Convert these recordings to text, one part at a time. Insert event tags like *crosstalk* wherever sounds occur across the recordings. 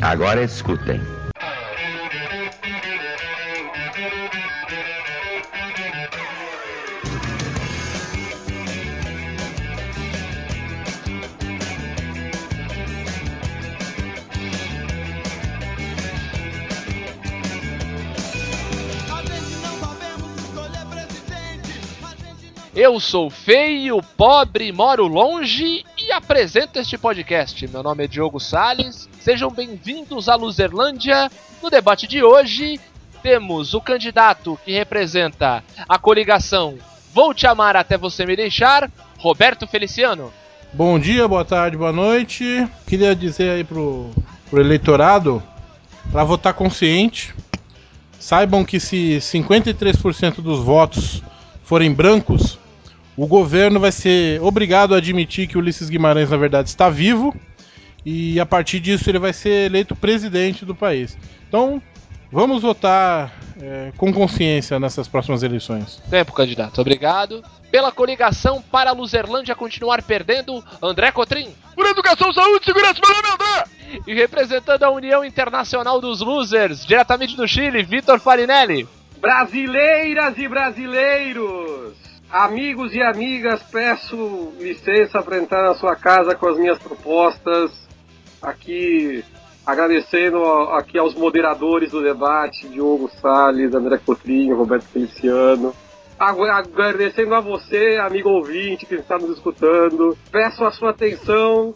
Agora escutem. Eu sou feio, pobre, moro longe apresento este podcast. Meu nome é Diogo Sales. Sejam bem-vindos à Luzerlândia. No debate de hoje, temos o candidato que representa a coligação Vou Te Amar Até Você Me Deixar, Roberto Feliciano. Bom dia, boa tarde, boa noite. Queria dizer aí pro, pro eleitorado para votar consciente. Saibam que se 53% dos votos forem brancos, o governo vai ser obrigado a admitir que Ulisses Guimarães, na verdade, está vivo e a partir disso ele vai ser eleito presidente do país. Então, vamos votar é, com consciência nessas próximas eleições. Tempo, candidato. Obrigado. Pela coligação para a Luzerlândia continuar perdendo, André Cotrim. Por educação, saúde, segurança, meu nome é André. E representando a União Internacional dos Losers, diretamente do Chile, Vitor Farinelli. Brasileiras e brasileiros! Amigos e amigas, peço licença para entrar na sua casa com as minhas propostas. Aqui, agradecendo aqui aos moderadores do debate, Diogo Salles, André Cotrinho, Roberto Feliciano. Agradecendo a você, amigo ouvinte que está nos escutando. Peço a sua atenção,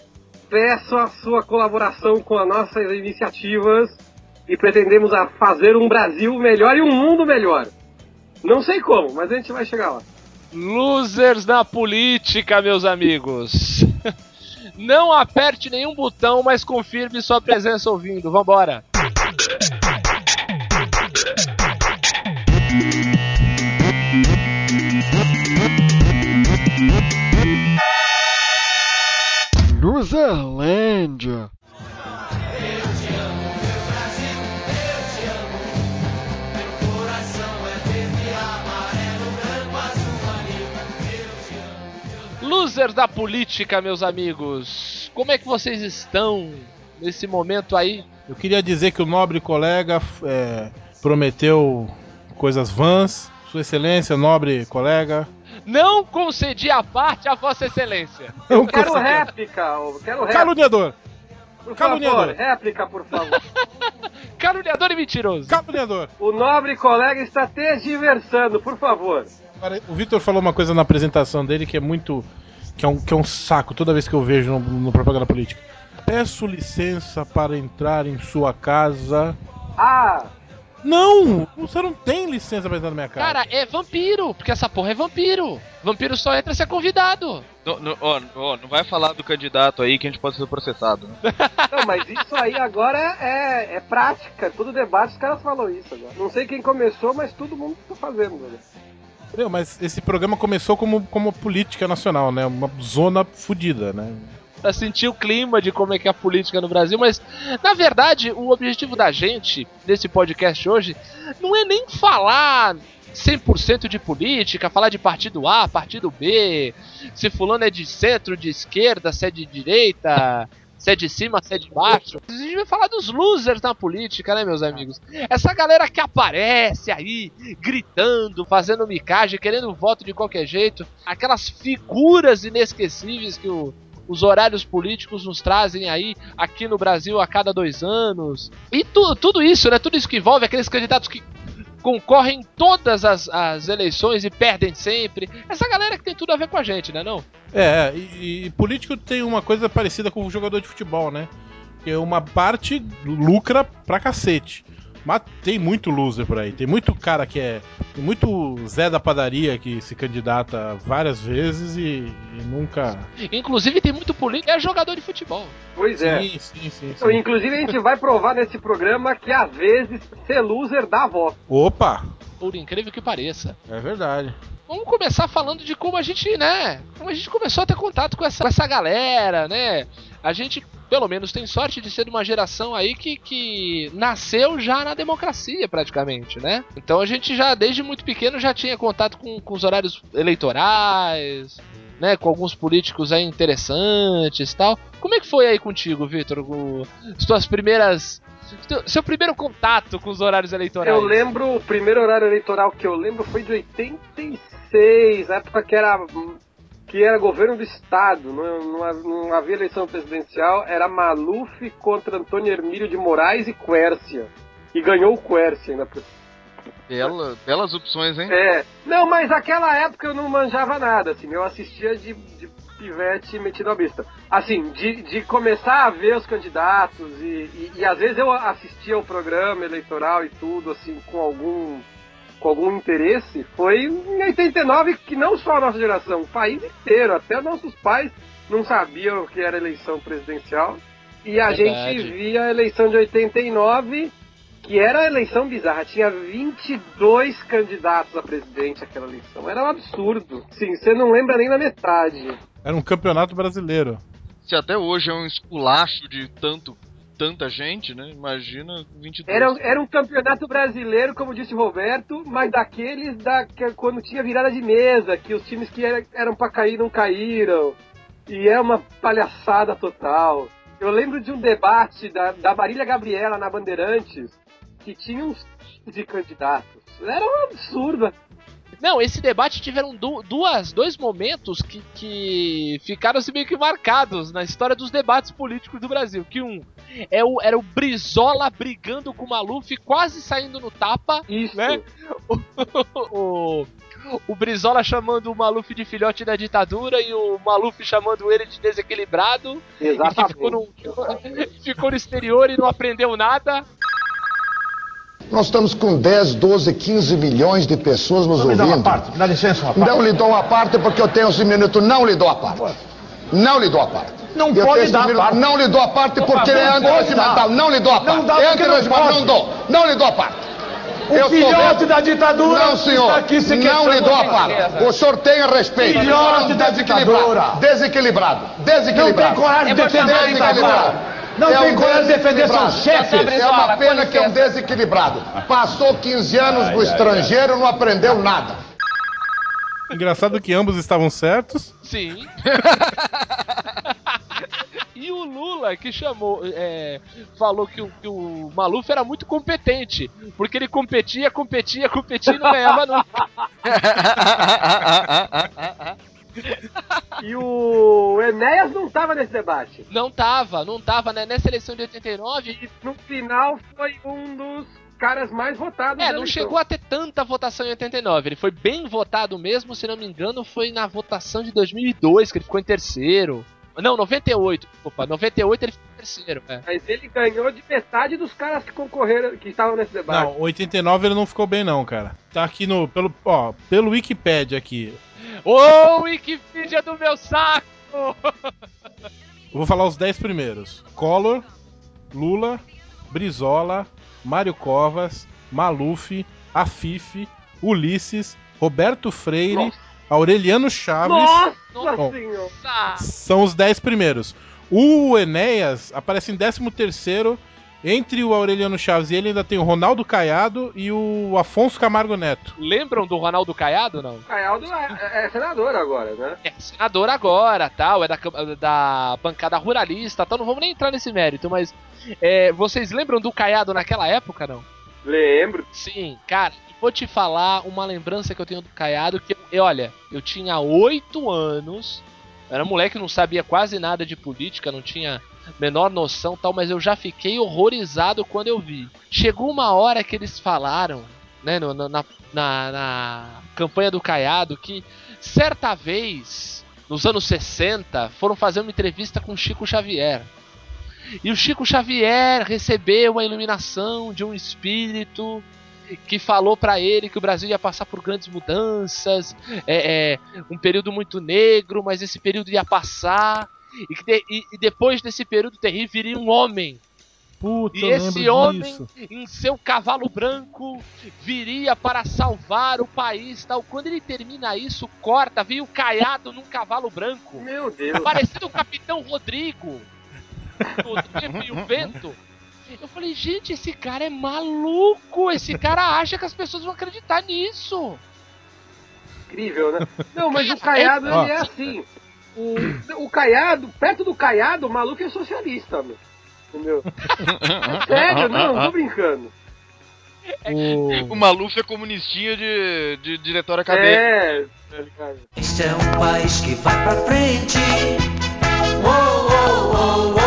peço a sua colaboração com as nossas iniciativas e pretendemos fazer um Brasil melhor e um mundo melhor. Não sei como, mas a gente vai chegar lá. Losers na política, meus amigos. *laughs* Não aperte nenhum botão, mas confirme sua presença ouvindo. Vambora. Loserlândia. Losers da política, meus amigos. Como é que vocês estão nesse momento aí? Eu queria dizer que o nobre colega é, prometeu coisas vãs. Sua Excelência, nobre colega. Não concedi a parte a Vossa Excelência. *laughs* Eu quero réplica. Eu quero réplica. Caluniador. Por Caluniador. favor, réplica, por favor. *laughs* Caluniador e mentiroso. Caluniador. O nobre colega está tergiversando, por favor. O Vitor falou uma coisa na apresentação dele que é muito. Que é um, que é um saco toda vez que eu vejo no, no propaganda política. Peço licença para entrar em sua casa. Ah! Não! Você não tem licença pra entrar na minha casa. Cara, é vampiro, porque essa porra é vampiro. Vampiro só entra se é convidado. Não, não, ó, ó, não vai falar do candidato aí que a gente pode ser processado. Né? *laughs* Não, mas isso aí agora é, é prática. Todo debate os caras falam isso agora. Não sei quem começou, mas todo mundo tá fazendo. Né? Meu, mas esse programa começou como, como política nacional, né? Uma zona fodida, né? Pra sentir o clima de como é que é a política no Brasil, mas na verdade o objetivo da gente nesse podcast hoje não é nem falar 100% de política, falar de partido A, partido B, se fulano é de centro, de esquerda, se é de direita, se é de cima, se é de baixo. A gente vai falar dos losers na política, né, meus amigos? Essa galera que aparece aí, gritando, fazendo micagem, querendo voto de qualquer jeito. Aquelas figuras inesquecíveis que o, os horários políticos nos trazem aí aqui no Brasil a cada dois anos. E tu, tudo isso, né? Tudo isso que envolve aqueles candidatos que concorrem em todas as, as eleições e perdem sempre. Essa galera que tem tudo a ver com a gente, né não? É, e, e político tem uma coisa parecida com o jogador de futebol, né? Que uma parte lucra pra cacete. Mas tem muito loser por aí. Tem muito cara que é. Tem muito Zé da padaria que se candidata várias vezes e, e nunca. Inclusive tem muito político que é jogador de futebol. Pois é. Sim, sim, sim, então. Inclusive a gente vai provar nesse programa que às vezes ser loser dá voto. Opa! Por incrível que pareça. É verdade. Vamos começar falando de como a gente, né? Como a gente começou a ter contato com essa, com essa galera, né? A gente, pelo menos, tem sorte de ser de uma geração aí que, que nasceu já na democracia, praticamente, né? Então a gente já, desde muito pequeno, já tinha contato com, com os horários eleitorais, né, com alguns políticos aí interessantes tal. Como é que foi aí contigo, Vitor? Suas primeiras. Seu primeiro contato com os horários eleitorais? Eu lembro, o primeiro horário eleitoral que eu lembro foi de 86, na época que era, que era governo do Estado, não, não, não havia eleição presidencial, era Maluf contra Antônio Hermílio de Moraes e Quércia. E ganhou o Quércia ainda. por- Bela, belas opções, hein? É, não, mas naquela época eu não manjava nada, assim, eu assistia de, de pivete metido à vista. Assim, de, de começar a ver os candidatos e, e, e às vezes eu assistia o programa eleitoral e tudo, assim, com algum com algum interesse, foi em 89 que não só a nossa geração, o país inteiro, até nossos pais não sabiam o que era eleição presidencial. E a Verdade. gente via a eleição de 89 que era a eleição bizarra. Tinha 22 candidatos a presidente aquela eleição. Era um absurdo. Sim, você não lembra nem da metade. Era um campeonato brasileiro. Se até hoje é um esculacho de tanto, tanta gente, né? Imagina 22. Era, era um campeonato brasileiro, como disse o Roberto, mas daqueles da, que, quando tinha virada de mesa, que os times que era, eram pra cair não caíram. E é uma palhaçada total. Eu lembro de um debate da, da Marília Gabriela na Bandeirantes, que tinha uns de candidatos. Era um absurdo. Não, esse debate tiveram du- duas, dois momentos que, que ficaram assim, meio que marcados na história dos debates políticos do Brasil. Que um é o, era o Brizola brigando com o Maluf, quase saindo no tapa, Isso. né? *laughs* o, o Brizola chamando o Maluf de filhote da ditadura e o Maluf chamando ele de desequilibrado. E que Exatamente. ficou no, *laughs* ficou no exterior e não aprendeu nada. Nós estamos com 10, 12, 15 milhões de pessoas nos Me dá uma ouvindo. parte, me dá licença uma parte. Não lhe dou uma parte porque eu tenho esse minuto. Não lhe dou a parte. Não lhe dou a parte. Não Eu pode dar minuto. parte. Não lhe dou a parte Por porque é não pode antirregimental. Não lhe dou a Não parte. dá é porque não pode. Não dou. Não lhe dou a parte. O Eu sou filhote da ditadura Não, senhor. está aqui se não lhe dou a de parte. O senhor tenha respeito. Filhote Não, da ditadura. Desequilibrado. Não Desequilibrado. tem coragem de defender a ditadura. Não É tem um coragem de defender seus chefes. É uma pena que é um desequilibrado. Passou 15 anos no estrangeiro, não aprendeu nada. Engraçado que ambos estavam certos. Sim. *laughs* e o Lula que chamou, é, falou que o, que o Maluf era muito competente, porque ele competia, competia, competia e não ganhava nunca. *laughs* *laughs* E o Enéas não tava nesse debate. Não tava, não tava, né? Nessa eleição de 89, E no final foi um dos caras mais votados. é, não chegou a ter tanta votação em 89. Ele foi bem votado mesmo, se não me engano, foi na votação de 2002 que ele ficou em terceiro. Não, 98, desculpa, 98 ele ficou em terceiro, é. Mas ele ganhou de metade dos caras que concorreram, que estavam nesse debate. Não, 89 ele não ficou bem não, cara. Tá aqui no pelo, ó, pelo Wikipedia aqui. Ô, Wikipedia do meu saco! Vou falar os 10 primeiros. Collor, Lula, Brizola, Mário Covas, Maluf, Afif, Ulisses, Roberto Freire, Nossa. Aureliano Chaves. Nossa Bom. São os 10 primeiros. O Enéas aparece em 13 terceiro. Entre o Aureliano Chaves e ele ainda tem o Ronaldo Caiado e o Afonso Camargo Neto. Lembram do Ronaldo Caiado, não? O Caialdo é, é senador agora, né? É senador agora, tal, é da, da bancada ruralista, tal, não vamos nem entrar nesse mérito, mas é, vocês lembram do Caiado naquela época, não? Lembro. Sim, cara, vou te falar uma lembrança que eu tenho do Caiado, que, olha, eu tinha oito anos, era moleque, não sabia quase nada de política, não tinha menor noção tal, mas eu já fiquei horrorizado quando eu vi. Chegou uma hora que eles falaram, né, no- na, na, na campanha do Caiado, que certa vez, nos anos 60, foram fazer uma entrevista com Chico Xavier. E o Chico Xavier recebeu a iluminação de um espírito que falou pra ele que o Brasil ia passar por grandes mudanças, é, é, um período muito negro, mas esse período ia passar e, que de- e- e depois desse período terrível viria um homem Puta, e esse homem, disso. em seu cavalo branco, viria para salvar o país. Tal. Quando ele termina isso, corta, veio caiado num cavalo branco. Meu Deus. Parecido o Capitão Rodrigo. Do Tempo e o Vento. Eu falei, gente, esse cara é maluco. Esse cara acha que as pessoas vão acreditar nisso. incrível, né? *laughs* Não, mas o Caiado, Ó. ele é assim. O, o Caiado, perto do Caiado, o maluco é socialista, meu. Entendeu? É *laughs* sério, não, não tô brincando. O... O Maluf é comunistinha de, de diretório acadêmico. É, tá? Este é um país que vai pra frente. Uou, uou, uou, uou.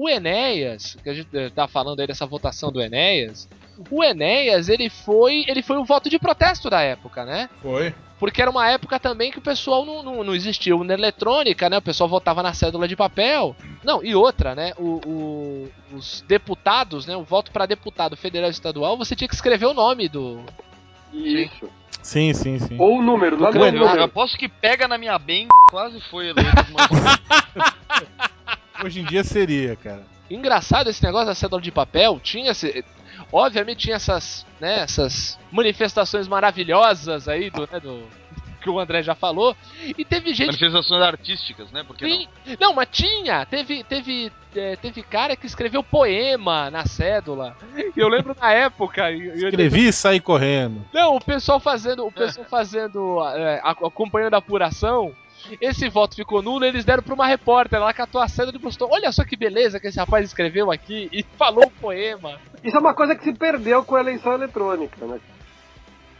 O Enéas, que a gente eh, tá falando aí dessa votação do Enéas, o Enéas, ele foi, ele foi um voto de protesto da época, né? Foi. Porque era uma época também que o pessoal não, não, não existia urna eletrônica, né? O pessoal votava na cédula de papel. Não, e outra, né? O, o- os deputados, né? O voto para deputado federal e estadual, você tinha que escrever o nome do. Isso. Sim, sim, sim. Ou o número, não é Grande- o Eu, número. aposto que pega na minha bem, quase foi eleito. Mas... *laughs* Hoje em dia seria, cara. Engraçado esse negócio da cédula de papel, tinha esse, obviamente tinha essas, né, essas manifestações maravilhosas aí do, né, do que o André já falou, e teve gente Manifestações artísticas, né? Porque não? Sim. Não, mas tinha. Teve, teve, é, teve cara que escreveu poema na cédula. E eu lembro na época. e- e eu- Escrevi e saí correndo. Não, o pessoal fazendo, o pessoal fazendo, é, acompanhando a apuração. Esse voto ficou nulo, eles deram pra uma repórter, ela catou a cédula e postou. Olha só que beleza que esse rapaz escreveu aqui e *laughs* falou o poema. Isso é uma coisa que se perdeu com a eleição eletrônica, né?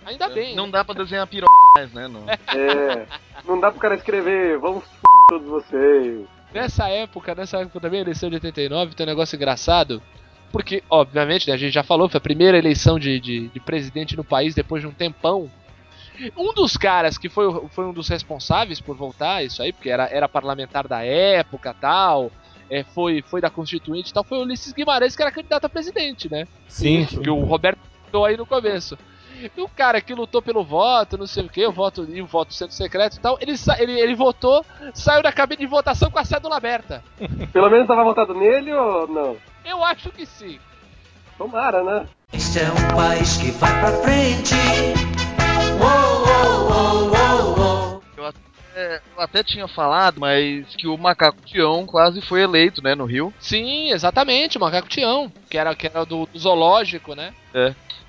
Ainda bem. Não né? dá pra desenhar piroca mais, né? Não. *laughs* É, não dá pro cara escrever, vamos f todos vocês. Nessa época, nessa época também, eleição de 89, tem um negócio engraçado. Porque, obviamente, né, a gente já falou, foi a primeira eleição de, de, de presidente no país depois de um tempão. Um dos caras que foi, foi um dos responsáveis por voltar isso aí, porque era, era parlamentar da época tal, é, foi, foi da Constituinte e tal, foi o Ulisses Guimarães, que era candidato a presidente, né? Sim. Que o Roberto citou aí no começo. E o cara que lutou pelo voto, não sei o que, o voto e o voto sendo secreto e tal, ele, ele, ele votou, saiu da cabine de votação com a cédula aberta. *laughs* Pelo menos tava votado nele ou não? Eu acho que sim. Tomara, né? Este é um país que vai pra frente. É, eu até tinha falado, mas que o Macaco Tião quase foi eleito, né? No Rio. Sim, exatamente, o Macaco Tião, que era, que era do, do zoológico, né?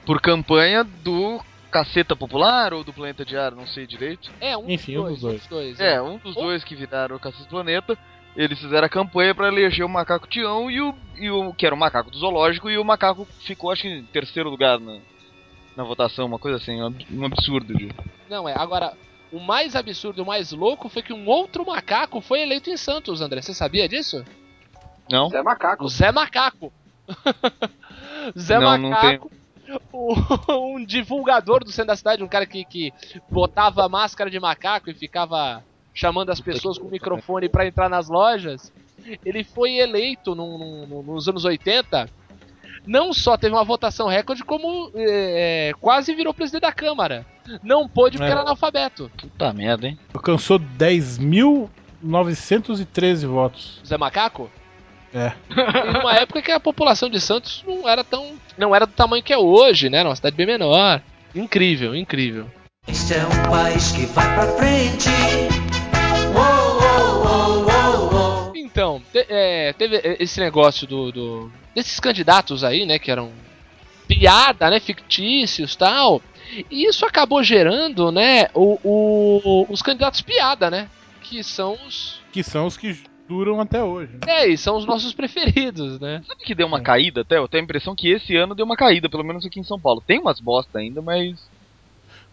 Por campanha do Caceta Popular ou do Planeta Diário, não sei direito. É, um Enfim, dos um dos dois. É, um dos dois que viraram o Caceta Planeta. Eles fizeram a campanha pra eleger o Macaco Tião e o, e o. que era o macaco do zoológico, e o macaco ficou, acho que, em terceiro lugar na, na votação, uma coisa assim, um ab- absurdo. Não, é. Agora, o mais absurdo, o mais louco foi que um outro macaco foi eleito em Santos, André. Você sabia disso? Não? Você é macaco. O Zé Macaco. *laughs* Zé Não, não Macaco. o- *laughs* um divulgador do centro da cidade, um cara que, que botava máscara de macaco e ficava chamando as pessoas com microfone pra entrar nas lojas. Ele foi eleito num- num- nos anos 80. Não só teve uma votação recorde, como é, quase virou presidente da Câmara. Não pôde porque É. era analfabeto. Puta merda, hein? Alcançou 10.913 votos. Zé Macaco? É. *laughs* Em uma época que a população de Santos não era tão. não era do tamanho que é hoje, né? Era uma cidade bem menor. Incrível, incrível. Este é um país que vai pra frente. Então, te- é, teve esse negócio do, do- desses candidatos aí, né, que eram piada, né, fictícios, tal. E isso acabou gerando, né, o, o- os candidatos piada, né, que são os Que são os que duram até hoje. né? é, e são os nossos preferidos, né? Sabe que deu uma caída até? Eu tenho a impressão que esse ano deu uma caída, pelo menos aqui em São Paulo. Tem umas bosta ainda, mas.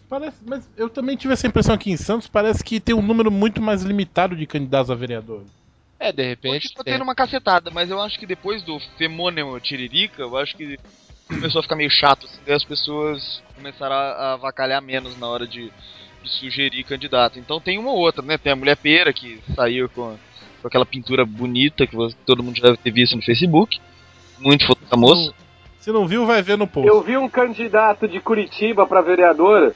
Parece, mas eu também tive essa impressão aqui em Santos. Parece que tem um número muito mais limitado de candidatos a vereador. É, de repente. tá tem- tendo uma cacetada, mas eu acho que depois do Femônimo Tiririca, eu acho que começou a ficar meio chato, assim, daí as pessoas começaram a, a avacalhar menos na hora de, de sugerir candidato. Então tem uma ou outra, né? Tem a Mulher Pera, que saiu com, com aquela pintura bonita que você- todo mundo já deve ter visto no Facebook. Muito foto da moça. Se não viu, vai ver no post. Eu vi um candidato de Curitiba pra vereadora,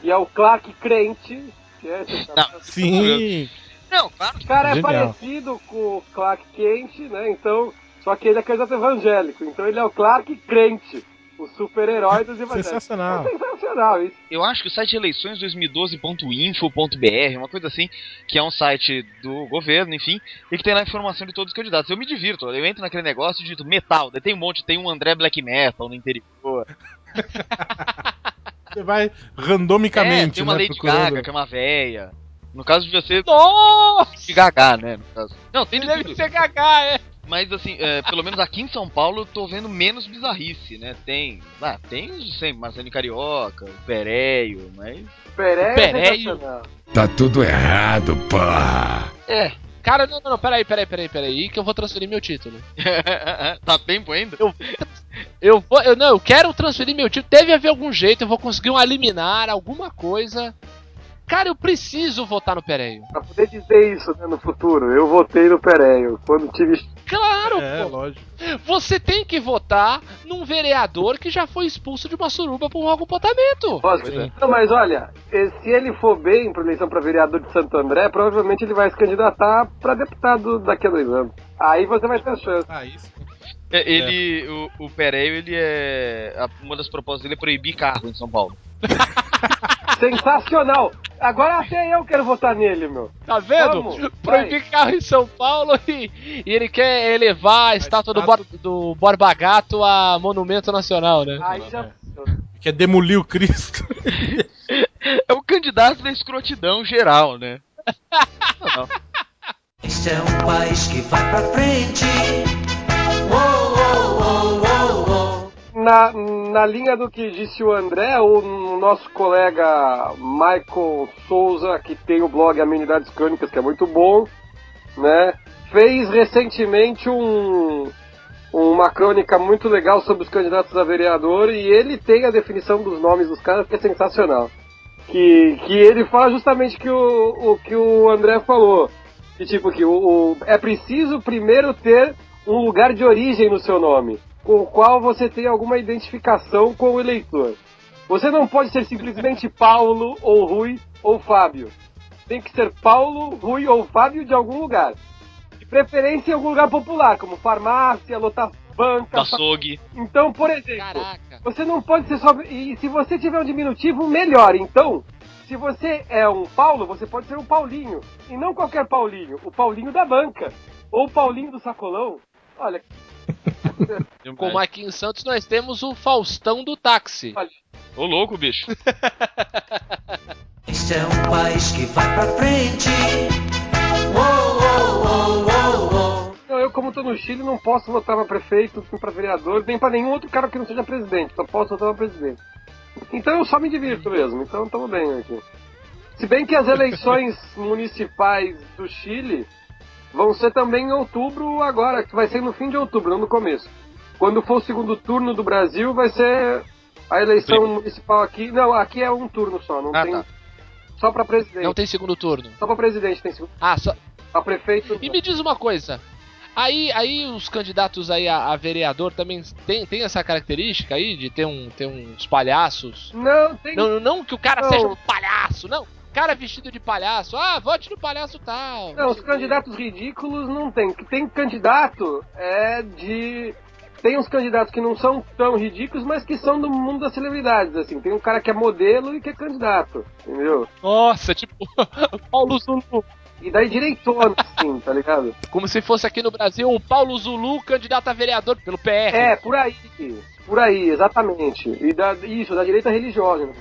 que é o Clark Crente. Que é. Não, Sim. Não, claro O cara é Genial. parecido com o Clark Kent, né? Então, só que ele é candidato evangélico. Então ele é o Clark Crente, o super-herói dos evangélicos. Sensacional. É sensacional isso. Eu acho que o site eleições2012.info.br, uma coisa assim, que é um site do governo, enfim, e que tem lá a informação de todos os candidatos. Eu me divirto, eu entro naquele negócio e digito metal, daí tem um monte, tem um André Black Metal no interior. Você vai É, randomicamente, tem uma né, Lady procurando. Gaga, que é uma véia. No caso devia ser Nossa! de Gaga, né? No caso. Não, tem de Deve tudo. ser gagá, é. Mas assim, é, pelo menos aqui em São Paulo eu tô vendo menos bizarrice, né? Tem. Ah, tem de sempre, Marcelinho Carioca, o Pereio, mas. Pereio, Pereio. é. Tá tudo errado, porra. É. Cara, não, não, não, peraí, peraí, peraí, peraí, que eu vou transferir meu título. *laughs* tá tempo ainda? Eu vou, eu não, eu quero transferir meu título. Deve haver algum jeito, eu vou conseguir um eliminar, alguma coisa. Cara, eu preciso votar no Pereio. Pra poder dizer isso né, no futuro, eu votei no Pereio. Quando tive. Claro, É, pô. lógico. Você tem que votar num vereador que já foi expulso de uma suruba por um mau comportamento. É. Não, mas olha, eh, se ele for bem pra eleição pra vereador de Santo André, provavelmente ele vai se candidatar pra deputado daqui a dois anos. Aí você vai ter chance. Ah, isso. É, ele, o, o Pereio, ele é. Uma das propostas dele é proibir carro em São Paulo. *laughs* Sensacional! Agora até eu quero votar nele, meu. Tá vendo? Vamos, *laughs* Proibir carro em São Paulo e, e ele quer elevar a estátua do, Bor, do Borba Gato a monumento nacional, né? Aí já. Quer demolir o Cristo. *laughs* É o candidato da escrotidão geral, né? Não, não. Este é um país que vai pra frente. Uou, uou, uou, uou. Na, na linha do que disse o André, o nosso colega Michael Souza, que tem o blog Amenidades Crônicas, que é muito bom, né? Fez recentemente um, uma crônica muito legal sobre os candidatos a vereador e ele tem a definição dos nomes dos caras que é sensacional. Que, que ele fala justamente que o, o que o André falou. Que tipo que o, o- é preciso primeiro ter um lugar de origem no seu nome, com o qual você tem alguma identificação com o eleitor. Você não pode ser simplesmente Paulo ou Rui ou Fábio. Tem que ser Paulo, Rui ou Fábio de algum lugar. De preferência em algum lugar popular, como farmácia, lotar banca. Açougue. Então, por exemplo, Caraca. você não pode ser só. E se você tiver um diminutivo, melhor. Então, se você é um Paulo, você pode ser um Paulinho. E não qualquer Paulinho, o Paulinho da banca. Ou o Paulinho do sacolão. Olha, Com o Marquinhos Santos nós temos o Faustão do táxi. Ô louco, bicho. *laughs* Este é um país que vai pra frente. Uou, uou. Não, eu, como tô no Chile, não posso votar pra prefeito, nem pra vereador, nem pra nenhum outro cara que não seja presidente. Só posso votar pra presidente. Então eu só me divirto mesmo. Então estamos bem aqui. Se bem que as eleições *laughs* municipais do Chile vão ser também em outubro agora, que vai ser no fim de outubro, não no começo. Quando for o segundo turno do Brasil, vai ser a eleição municipal aqui. Não, aqui é um turno só, não Ah, tem. tá. Só pra presidente. Não tem segundo turno. Só pra presidente tem segundo. Ah, só. Pra prefeito. E me diz uma coisa. Aí, aí os candidatos aí a, a vereador também tem, tem essa característica aí de ter, um, ter uns palhaços. Não, tem. Não, não que o cara Não. seja um palhaço, não. Cara vestido de palhaço. Ah, vote no palhaço tal. Não, os candidatos ridículos não tem. Tem candidato é de. Tem uns candidatos que não são tão ridículos, mas que são do mundo das celebridades, assim. Tem um cara que é modelo e que é candidato, entendeu? Nossa, tipo, *laughs* Paulo Zulu. E daí direitona, assim, tá ligado? *laughs* Como se fosse aqui no Brasil um Paulo Zulu candidato a vereador pelo PR. É, por aí. Por aí, exatamente. E da, isso, da direita religiosa. né?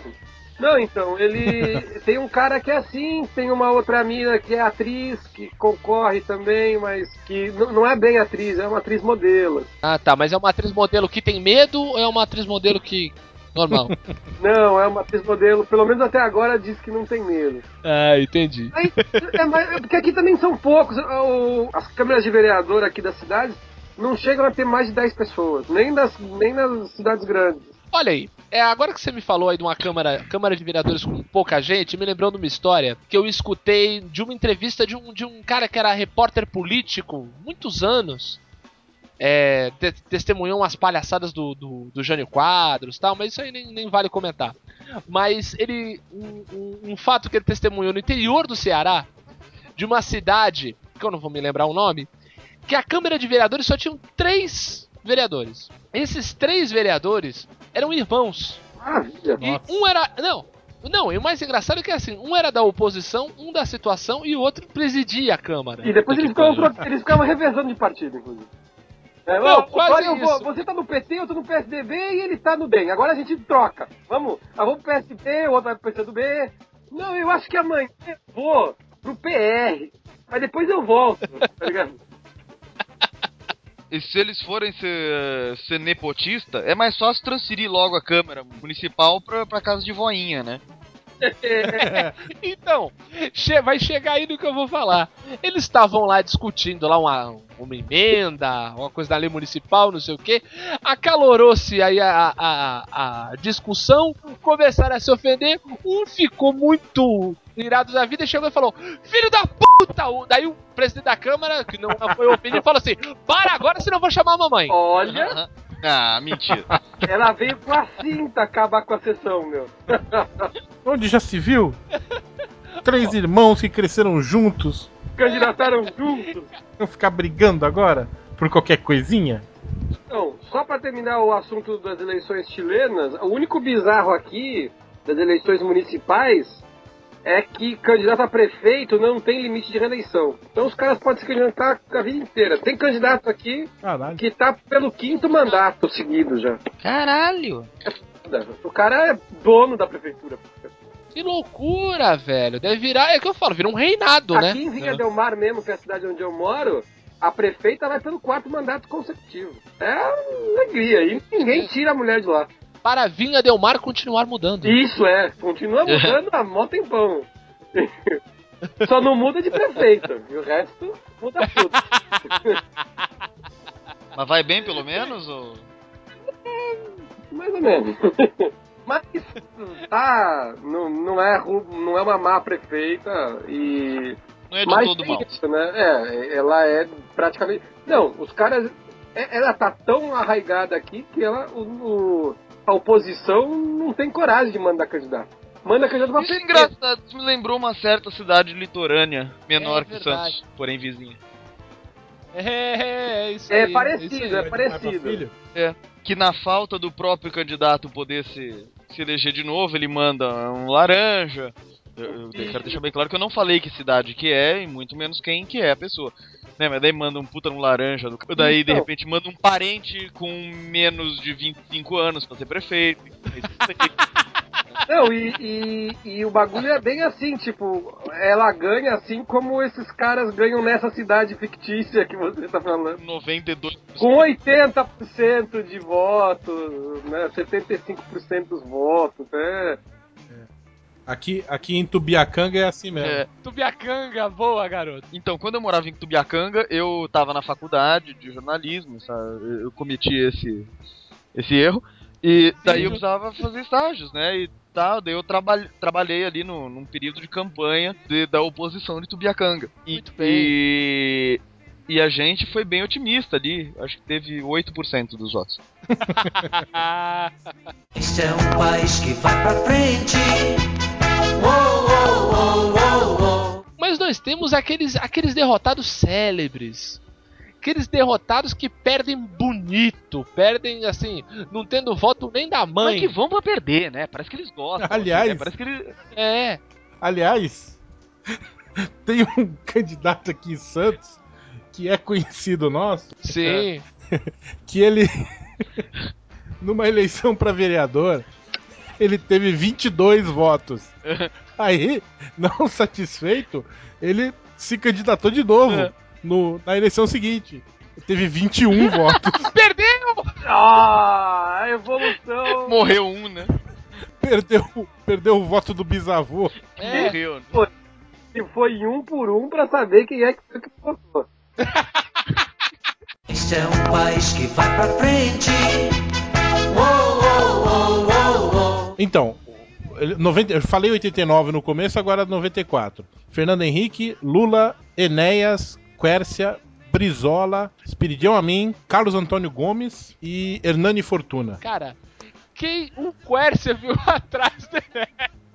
Não, então, ele *laughs* tem um cara que é assim, tem uma outra mina que é atriz, que concorre também, mas que não é bem atriz, é uma atriz modelo. Ah, tá. Mas é uma atriz modelo que tem medo ou é uma atriz modelo que. Normal? *laughs* Não, é uma atriz modelo, pelo menos até agora diz que não tem medo. ah, entendi. Aí, é, mas- porque aqui também são poucos. o- as câmeras de vereador aqui das cidades não chegam a ter mais de 10 pessoas, nem, das, nem nas cidades grandes. Olha aí, é, agora que você me falou aí de uma câmara, câmara de vereadores com pouca gente, me lembrou de uma história que eu escutei de uma entrevista de um, de um cara que era repórter político, muitos anos. É, te- testemunhou umas palhaçadas do, do, do Jânio Quadros tal, mas isso aí nem, nem vale comentar. Mas ele. Um, um- um fato que ele testemunhou no interior do Ceará, de uma cidade, que eu não vou me lembrar o nome, que a Câmara de Vereadores só tinham três vereadores. Esses três vereadores eram irmãos. Maravilha. E um era. Não, não, e o mais engraçado é que assim, um era da oposição, um da situação e o outro presidia a Câmara. E depois eles ficavam, eles ficavam revezando de partido, inclusive. É, Não, ó, quase agora eu vou, isso. você tá no PT, eu tô no PSDB e ele tá no DEM. Agora a gente troca. Vamos, eu vou pro PSB, o outro vai pro PCdoB. Não, eu acho que amanhã eu vou pro PR. Mas depois eu volto, tá ligado? E se eles forem ser, ser nepotista, é mais fácil transferir logo a Câmara Municipal pra, pra casa de voinha, né? *laughs* Então, che- vai chegar aí no que eu vou falar. Eles estavam lá discutindo lá uma, uma emenda, uma coisa da lei municipal, não sei o que. Acalorou-se aí a, a, a discussão, começaram a se ofender. Um ficou muito irado da vida e chegou e falou: Filho da puta! O- Daí o presidente da Câmara, que não *laughs* foi ofendido, falou assim: Para agora, senão eu vou chamar a mamãe. Olha, Ah, mentira. *laughs* ela veio com a cinta acabar com a sessão, meu. *laughs* Onde já se viu? Três irmãos que cresceram juntos Candidataram juntos. vão ficar brigando agora por qualquer coisinha? Então, só pra terminar o assunto das eleições chilenas, o único bizarro aqui das eleições municipais é que candidato a prefeito não tem limite de reeleição. Então os caras podem se candidatar a vida inteira. Tem candidato aqui Caralho. que tá pelo quinto mandato seguido já. Caralho! O cara é dono da prefeitura. Que loucura, velho. Deve virar, é o que eu falo, vira um reinado, né? Aqui em Vinha Del Mar mesmo, que é a cidade onde eu moro, a prefeita vai pelo quarto mandato consecutivo. É alegria. E ninguém tira a mulher de lá. Para Vinha Del Mar continuar mudando. Isso é, continua *laughs* mudando há mó tempão. *laughs* Só não muda de prefeito. E o resto muda tudo. *laughs* Mas vai bem pelo menos? Ou... Mais ou menos. Mas tá. Não, não, é, ru- não é uma má prefeita e. Não é de Mas todo mal. isso, né? É, ela é praticamente. Não, os caras. é- Ela tá tão arraigada aqui que ela. O, o- a oposição não tem coragem de mandar candidato. Manda candidato pra Isso é PT. engraçado, isso me lembrou uma certa cidade litorânea, menor É que verdade. Santos, porém vizinha. É, é isso É aí, parecido, isso aí. é parecido. filho? Que na falta do próprio candidato poder se, se eleger de novo, ele manda um laranja. Eu, eu quero deixar bem claro que eu não falei que cidade que é, e muito menos quem que é a pessoa. Né, mas daí manda um puta no laranja do Daí, de Então. repente, manda um parente com menos de 25 anos pra ser prefeito. *laughs* Não, e, e, e o bagulho é bem assim, tipo, ela ganha assim como esses caras ganham nessa cidade fictícia que você tá falando. 92. Com 80% de votos, né? 75% dos votos, é. Aqui, aqui em Tubiacanga é assim mesmo. É, Tubiacanga, boa, garoto. Então, quando eu morava em Tubiacanga, eu tava na faculdade de jornalismo, sabe? eu cometi esse, esse erro, e daí eu precisava fazer estágios, né? E tal, daí eu traba trabalhei ali no, num período de campanha de- da oposição de Tubiacanga. E, Muito bem. E, e a gente foi bem otimista ali, acho que teve 8% dos votos. *laughs* Este é um país que vai pra frente. Uou, uou, uou. Mas nós temos aqueles, aqueles derrotados célebres. Aqueles derrotados que perdem bonito, perdem assim, não tendo voto nem da Mas mãe. que vão pra perder, né? Parece que eles gostam. Aliás- assim, né? Parece que eles... É, Aliás, *laughs* tem um candidato aqui em Santos que é conhecido nosso, sim. *laughs* que ele, *laughs* numa eleição pra vereador, ele teve 22 votos. *laughs* Aí, não satisfeito, ele se candidatou de novo É. no, na eleição seguinte. Teve 21 votos. Perdeu! Ah, a evolução. Morreu um, né? Perdeu, perdeu o voto do bisavô. É, Morreu. né? E foi um por um pra saber quem é que foi que votou. *laughs* Este é um país que vai pra frente. Uou, uou, uou. Então, ele- 90, eu falei 89 no começo, agora 94. Fernando Henrique, Lula, Enéas, Quércia, Brizola, Espiridião Amin, Carlos Antônio Gomes e Hernani Fortuna. cara, quem o Quercia viu *laughs* atrás dele?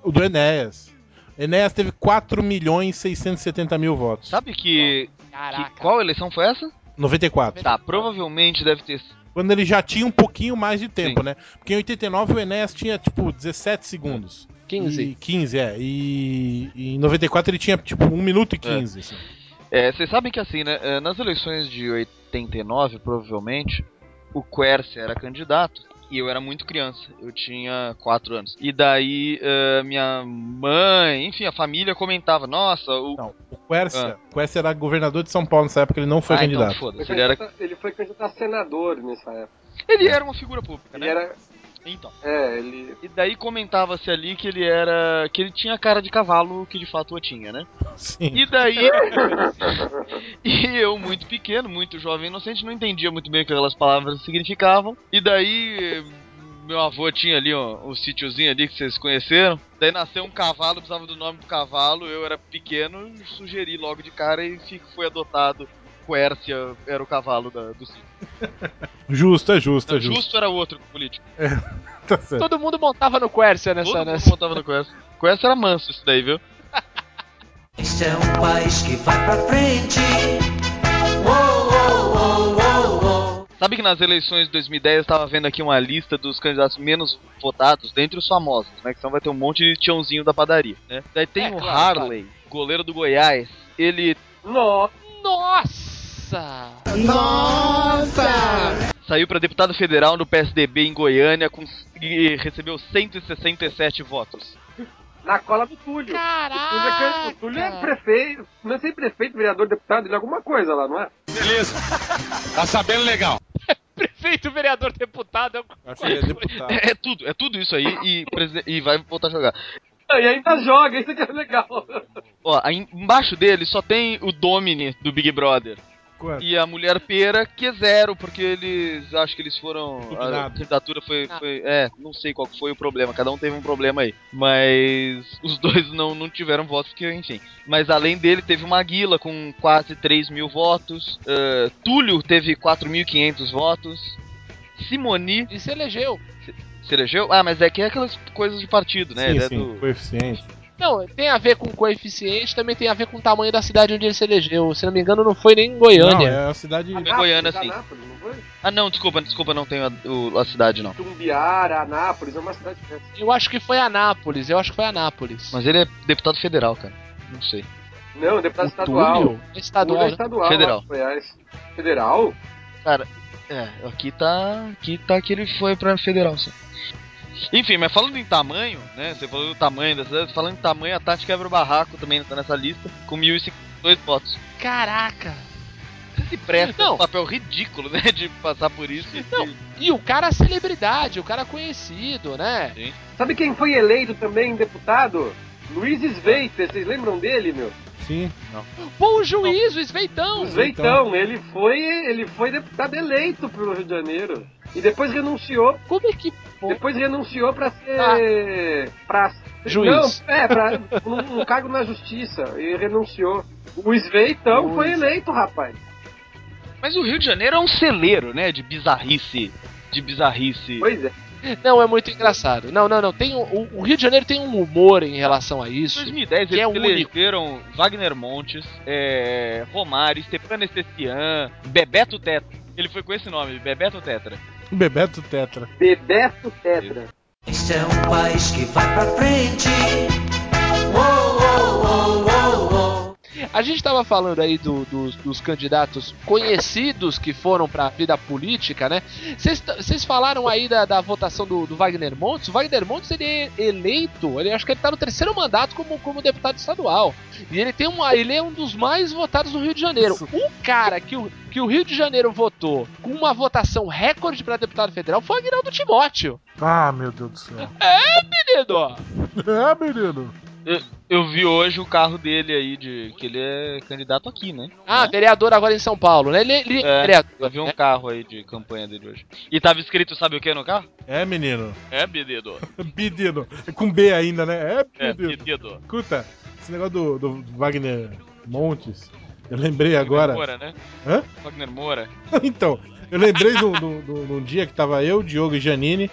O do Enéas. Enéas teve 4 milhões 670 mil votos. Sabe que, que- Caraca. Qual eleição foi essa? 94. Tá, provavelmente deve ter. Quando ele já tinha um pouquinho mais de tempo, Sim. né? Porque em 89 o Enéas tinha, tipo, 17 segundos. 15. E 15, é. E, e em 94 ele tinha, tipo, 1 minuto e 15. assim. É, vocês sabem que assim, né? é, Nas eleições de 89, provavelmente, o Quercia era candidato. E eu era muito criança, eu tinha 4 anos. E daí é, minha mãe, enfim, a família comentava, nossa, o. Não, o Quercia, o Quercia era governador de São Paulo nessa época, ele não foi Ah, então candidato. foda-se, Foi ele era, Ele foi candidato a senador nessa época. ele era uma figura pública, Ele né? era. Então. É, ele. E daí comentava-se ali que ele era. que ele tinha cara de cavalo, que de fato eu tinha, né? Sim. E daí. *laughs* *laughs* e eu, muito pequeno, muito jovem inocente, não entendia muito bem o que aquelas palavras significavam. E daí. Meu avô tinha ali um, um sítiozinho ali que vocês conheceram. Daí nasceu um cavalo, precisava do nome do cavalo. Eu era pequeno, sugeri logo de cara e fico, foi adotado. Quercia era o cavalo da- do sítio. Justo, é justo, é Justo. justo. era outro político. *laughs* Tá certo. Todo mundo montava no Quercia nessa. Todo mundo nessa... montava no Quercia. Quercia era manso isso daí, viu? Este é um país que vai pra frente. Sabe que nas eleições de 2010 eu tava vendo aqui uma lista dos candidatos menos votados dentre os famosos, né? Que senão vai ter um monte de tiãozinho da padaria, né? Daí tem É, o claro, Harley, goleiro do Goiás. Ele Nossa! Nossa! saiu pra deputado federal no PSDB em Goiânia com, e recebeu 167 votos. Na cola do Túlio. O Túlio é, Caraca! o Túlio é prefeito. Não sei prefeito, vereador, deputado, ele é alguma coisa lá, não é? Tá sabendo legal. Prefeito, vereador, deputado. é Acho que é deputado. É, é tudo, é tudo isso aí e, e vai voltar a jogar. E ainda joga, isso que é legal. Ó, aí embaixo dele só tem o Domini do Big Brother. Quanto? E a mulher pera, que é zero, porque eles. Acho que eles foram. A candidatura foi, Ah. foi. É, não sei qual foi o problema, cada um teve um problema aí. Mas os *laughs* dois não, não tiveram votos, porque, enfim. Mas além dele, teve uma Maguila com quase 3 mil votos. ah, Túlio teve 4.500 votos. Simoni E se elegeu. se elegeu? Ah, mas é que é aquelas coisas de partido, né? sim, Ele é sim, do- coeficiente. Não, tem a ver com coeficiente, também tem a ver com o tamanho da cidade onde ele se elegeu. Se não me engano, não foi nem em Não, Goiânia. é a cidade... Goiânia, Anápolis, sim. Anápolis, não foi? Ah, não, desculpa, desculpa, não tenho a, o- a cidade, não. Tumbiara, Anápolis, é uma cidade dessa. Eu acho que foi Anápolis, eu acho que foi Anápolis. Mas ele é deputado federal, cara. Não sei. Não, deputado o estadual. Túlio é estadual. Túlio é né? estadual. Federal. Federal? É, aqui tá. Aqui tá que ele foi pra federal, sim. Enfim, mas falando em tamanho, né? Você falou do tamanho da cidade, falando em tamanho, a Tati quebra o barraco também tá nessa lista, com 1.052 votos. Caraca! Você se presta Não. um papel ridículo, né? De passar por isso. e- Não. E o cara é celebridade, o cara é conhecido, né? Sabe quem foi eleito também deputado? Luiz Sveiter, vocês lembram dele, meu? Sim. Pô, o juiz, o Esveitão! O Sveitão, ele foi, ele foi deputado eleito pelo Rio de Janeiro. E depois renunciou, Como é que. Depois renunciou pra ser. pra Juiz. Não, é, pra um, um cargo na justiça. E renunciou. O Sveitão Juiz. foi eleito, rapaz. Mas o Rio de Janeiro é um celeiro, né? De bizarrice. De bizarrice. Pois é. Não, é muito engraçado. Não, não, não. Tem o, o Rio de Janeiro tem um humor em relação a Em isso. 2010 Que é eles único. elegeram Wagner Montes, é, Romário, Stefano Estecian, Bebeto Tetra. Ele foi com esse nome, Bebeto Tetra. Bebeto Tetra. Bebeto Tetra. Este é um país que vai pra frente. Uou, uou, uou, uou, uou. A gente tava falando aí do- dos, dos candidatos conhecidos que foram pra vida política, né? Vocês falaram aí da, da votação do, do Wagner Montes. O Wagner Montes ele é eleito, ele acho que ele tá no terceiro mandato como, como deputado estadual. E ele tem uma, ele é um dos mais votados do Rio de Janeiro. O cara que o, que o Rio de Janeiro votou com uma votação recorde pra deputado federal foi o Aguinaldo Timóteo. Ah, meu Deus do céu. Menino! Ah, *laughs* menino. Eu vi hoje o carro dele aí, de que ele é candidato aqui, né? Ah, Né? vereador agora em São Paulo, né? Ele, ele É, vereador, Eu vi um né? carro aí de campanha dele hoje. E tava escrito, sabe o que no carro? É, menino. É, Bedidor. *laughs* Bedino. É Com B ainda, né? É, É, Bedino. Bedidor. Escuta, esse negócio do, do Wagner Montes, eu lembrei agora. Wagner Moura, né? Hã? Wagner Moura. *laughs* então, eu lembrei num- num dia que tava eu, Diogo e Janine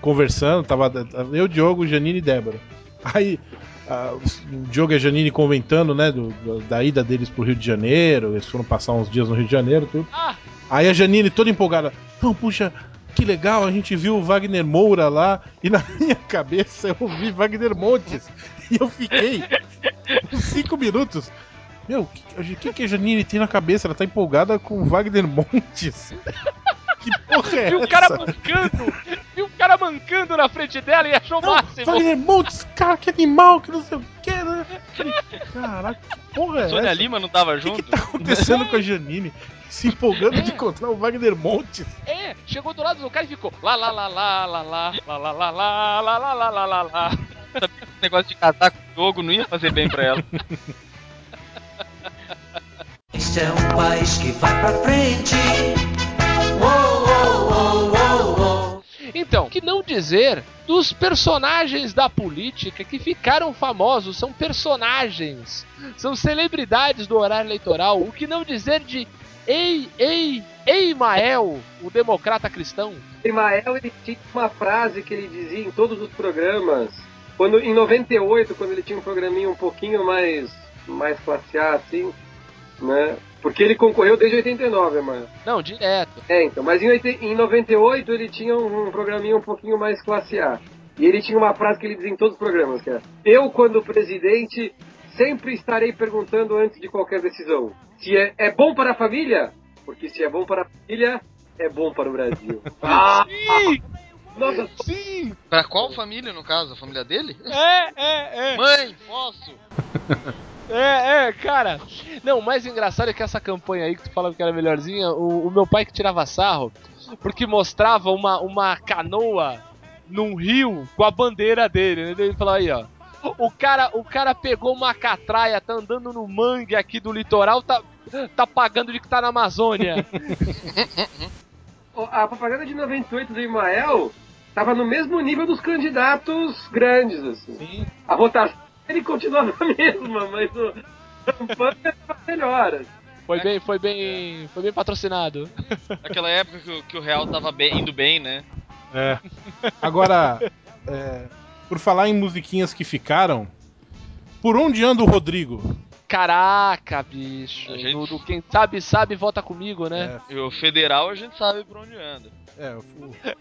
conversando, tava eu, Diogo, Janine e Débora. Aí ah, o Diogo e a Janine comentando, né, do- do- da ida deles pro Rio de Janeiro, eles foram passar uns dias no Rio de Janeiro, tudo. Ah, Aí a Janine toda empolgada, não, puxa, que legal, a gente viu o Wagner Moura lá, e na *laughs* minha cabeça eu vi Wagner Montes. *laughs* E eu fiquei uns cinco minutos Meu, o que, o que, que a Janine tem na cabeça? Ela tá empolgada com o Wagner Montes. *laughs* Que porra é o essa? cara mancando, viu o cara mancando na frente dela e achou o Não, máximo. Wagner Montes, cara, que animal, que não sei o que, né? Caraca, que porra é Sônia essa? Lima não tava O que, junto? que tá acontecendo com a Janine? Se empolgando de encontrar o Wagner Montes. É, chegou do lado do cara e ficou lá lá lá lá lá lá lá lá lá lá lá lá lá lá lá lá. Esse negócio de casar com o jogo não ia fazer bem pra ela. Este é um país que vai pra frente. Uou, uou, uou, uou. Então, que não dizer dos personagens da política que ficaram famosos, são personagens, são celebridades do horário eleitoral. O que não dizer de Ei, ei, Eimael, o democrata cristão. Ismael ele tinha uma frase que ele dizia em todos os programas. Quando, em 98, quando ele tinha um programinha um pouquinho mais, mais classe A, assim, né? Porque ele concorreu desde 89, mano. Não, direto. É, então. Mas em, 80 em 98 ele tinha um, um programinha um pouquinho mais classe A. E ele tinha uma frase que ele dizia em todos os programas, que é Eu, quando presidente, sempre estarei perguntando antes de qualquer decisão. Se é, é bom para a família? Porque se é bom para a família, é bom para o Brasil. ah! *laughs* Sim, Sim, Pra qual família, no caso? A família dele? é, é, é. Mãe, posso? É, é, cara. Não, o mais engraçado é que essa campanha aí que tu falava que era melhorzinha, o, o meu pai que tirava sarro, porque mostrava uma, uma canoa num rio com a bandeira dele, né? Ele falou aí, ó. O cara, o cara pegou uma catraia, tá andando no mangue aqui do litoral, tá, tá pagando de que tá na Amazônia. *laughs* a propaganda de 98 do Ismael tava no mesmo nível dos candidatos grandes, assim. Sim. A votação ele continuava *laughs* a mesma, mas o a campanha estava melhor. assim. Foi bem, foi bem, foi bem patrocinado. Naquela época que, o- que o real tava bem- indo bem, né? É. Agora, é, por falar em musiquinhas que ficaram, por onde anda o Rodrigo? Caraca, bicho. Gente- Do, do quem sabe, sabe, vota comigo, né? E o federal a gente sabe por onde anda. É, o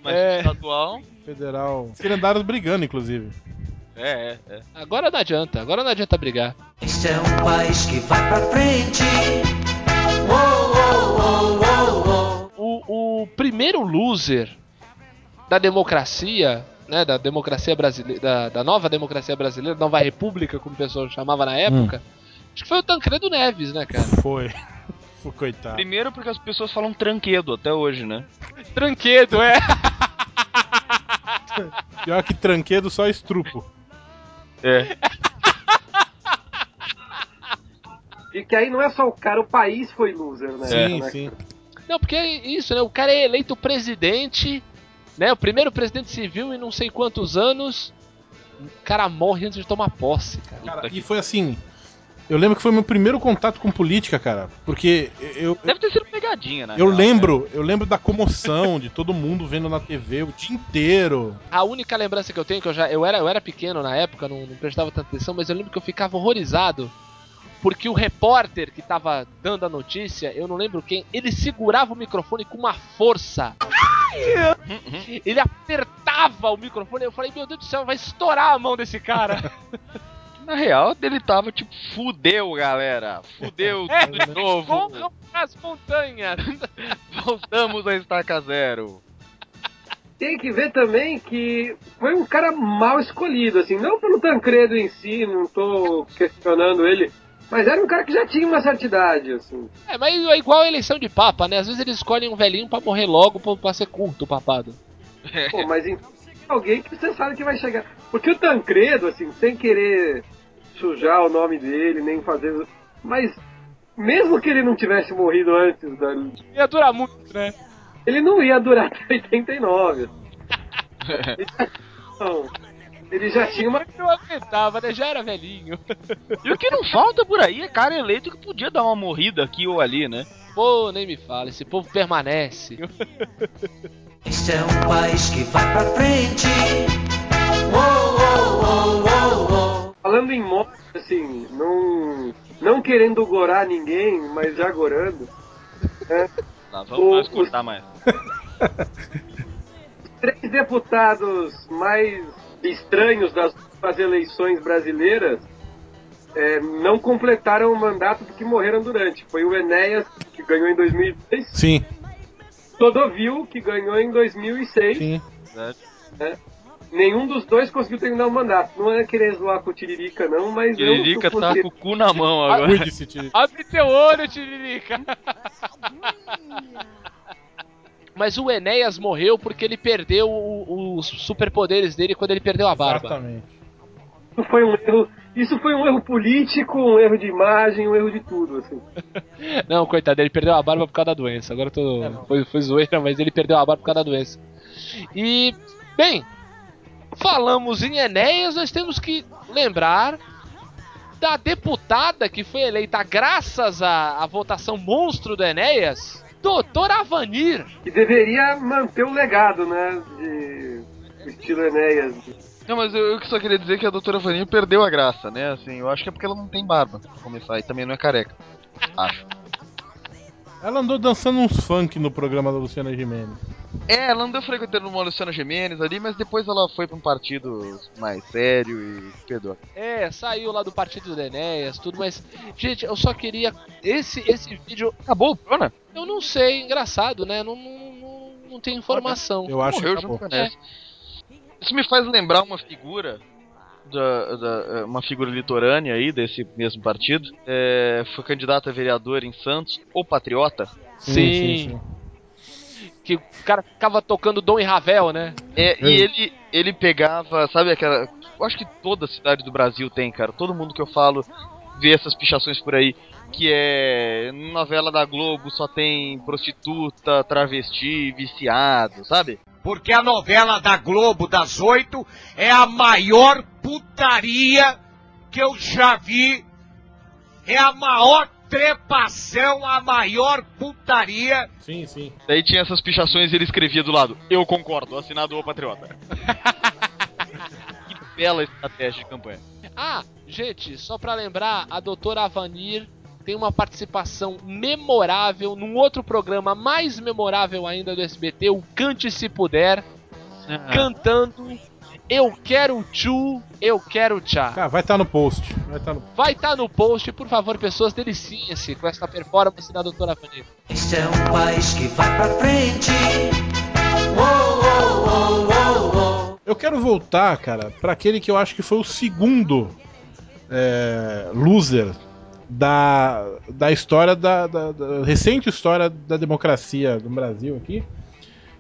Mas É. estadual. federal. Eles andaram brigando, inclusive. É, é, é. Agora não adianta, agora não adianta brigar. Este é um país que vai pra frente. Uou, uou, uou, uou, uou. O, o primeiro loser da democracia, né, da democracia brasileira, da, da nova democracia brasileira, nova república, como o pessoal chamava na época, acho que foi o Tancredo Neves, né, cara? Foi. Coitado. Primeiro porque as pessoas falam tranquedo até hoje, né? *laughs* Tranquedo, é. *laughs* Pior que tranquedo, só estrupo. É. E que aí não é só o cara, o país foi loser, né? Sim, Né? sim. Não, porque é isso, né? O cara é eleito presidente, né? O primeiro presidente civil em não sei quantos anos. O cara morre antes de tomar posse, cara. Cara, e foi assim. Eu lembro que foi meu primeiro contato com política, cara. Porque eu, Deve ter sido pegadinha, né? eu lembro, eu lembro da comoção de todo mundo vendo na TV o dia inteiro. A única lembrança que eu tenho, que eu já. Eu era, eu era pequeno na época, não, não prestava tanta atenção, mas eu lembro que eu ficava horrorizado. Porque o repórter que tava dando a notícia, eu não lembro quem, ele segurava o microfone com uma força. Ele apertava o microfone. Eu falei, meu Deus do céu, vai estourar a mão desse cara. *laughs* Na real, ele tava tipo, fudeu, galera. Fudeu É, *laughs* tudo de novo. Corram as montanhas. *laughs* Voltamos a estaca zero. Tem que ver também que foi um cara mal escolhido, assim, não pelo Tancredo em si, não tô questionando ele, mas era um cara que já tinha uma certa idade, assim. É, mas é igual a eleição de papa, né? Às vezes eles escolhem um velhinho pra morrer logo, pra, pra ser curto o papado. Pô, mas então tem alguém que você sabe que vai chegar. Porque o Tancredo, assim, sem querer sujar o nome dele, nem fazer. Mas mesmo que ele não tivesse morrido antes da. Ia durar muito, né? Ele não ia durar até 89. *laughs* Então, ele já tinha uma. Não aguentava, né? Já era velhinho. E o que não falta por aí é cara eleito que podia dar uma morrida aqui ou ali, né? Pô, nem me fala, esse povo permanece. Este é um país que vai pra frente. Falando em morte, assim, não. Não querendo gorar ninguém, mas já gorando. né? Tá, vamos O- não escutar mais. *laughs* três deputados mais estranhos das, das eleições brasileiras é, não completaram o mandato porque morreram durante. Foi o Enéas, que ganhou em 2002, Sim, Clodovil, que ganhou em 2006. sim. Nenhum dos dois conseguiu terminar o mandato. Não é querer zoar com o Tiririca, não, mas eu, Tiririca eu tá com o cu na mão agora. Cuide-se, Tiri. Abre teu olho, Tiririca! *laughs* Mas o Enéas morreu porque ele perdeu os superpoderes dele quando ele perdeu a barba. Exatamente. Isso foi um erro. Isso foi um erro político, um erro de imagem, um erro de tudo, assim. *laughs* Não, coitado, ele perdeu a barba por causa da doença. Agora tô. Foi, foi zoeira, mas ele perdeu a barba por causa da doença. E, bem, falamos em Enéas, nós temos que lembrar da deputada que foi eleita graças à, à votação monstro do Enéas, Doutora Avanir. E deveria manter o legado, né? De do estilo Enéas. Não, mas eu, eu só queria dizer que a doutora Vaninha perdeu a graça, né? Assim, eu acho que é porque ela não tem barba, pra começar, e também não é careca. Acho. Ela andou dançando uns funk no programa da Luciana Gimenez. É, ela andou frequentando uma Luciana Gimenez ali, mas depois ela foi pra um partido mais sério e perdeu. É, saiu lá do partido do Enéas, tudo, mas. Gente, eu só queria. Esse, esse vídeo. Acabou o Bruna? Eu não sei, engraçado, né? Não, não, não, não tem informação. Eu acho que Morreu acabou. junto Ness. Isso me faz lembrar uma figura. Da, da- uma figura litorânea aí desse mesmo partido. É, foi candidato a vereador em Santos, o Patriota. Sim. Que o cara ficava tocando Dom e Ravel, né? É, Hum. e ele, ele pegava, sabe aquela. Eu acho que toda cidade do Brasil tem, cara. Todo mundo que eu falo vê essas pichações por aí. Que é. Novela da Globo só tem prostituta, travesti, viciado, sabe? Porque a novela da Globo das oito é a maior putaria que eu já vi. É a maior trepação, a maior putaria. Sim, sim. Daí tinha essas pichações e ele escrevia do lado: Eu concordo, assinado o Patriota. *laughs* que bela estratégia de campanha. Ah, gente, só pra lembrar, a doutora Avanir tem uma participação memorável num outro programa mais memorável ainda do SBT, o Cante Se Puder, cantando Eu Quero Tchu, Eu Quero Tchá. Ah, vai estar no post. Vai estar no... Vai estar no post, por favor, pessoas, deliciem-se com essa performance da doutora Avanir. Este é um país que vai pra frente. Uou, uou, uou. Eu quero voltar, cara, pra aquele que eu acho que foi o segundo é, loser da, da história da, da- da recente história da democracia no Brasil aqui,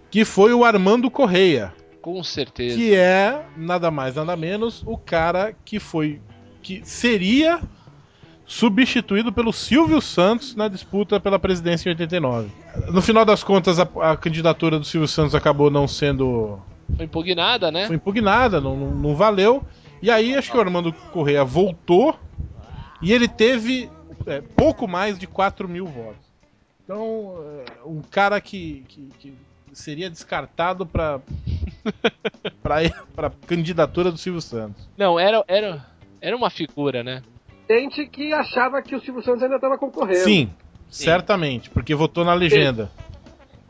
que foi o Armando Correia, Com certeza. que é nada mais nada menos o cara que foi que seria substituído pelo Silvio Santos na disputa pela presidência em 89. No final das contas, a, a candidatura do Silvio Santos acabou não sendo Foi impugnada, né? foi impugnada, não, não, não valeu. E aí acho que o Armando Correia voltou e ele teve é, pouco mais de 4 mil votos. Então, é, um cara que, que, que seria descartado para *laughs* para candidatura do Silvio Santos. Não, era, era, era uma figura, né? Gente que achava que o Silvio Santos ainda estava concorrendo. Sim, certamente, porque votou na legenda.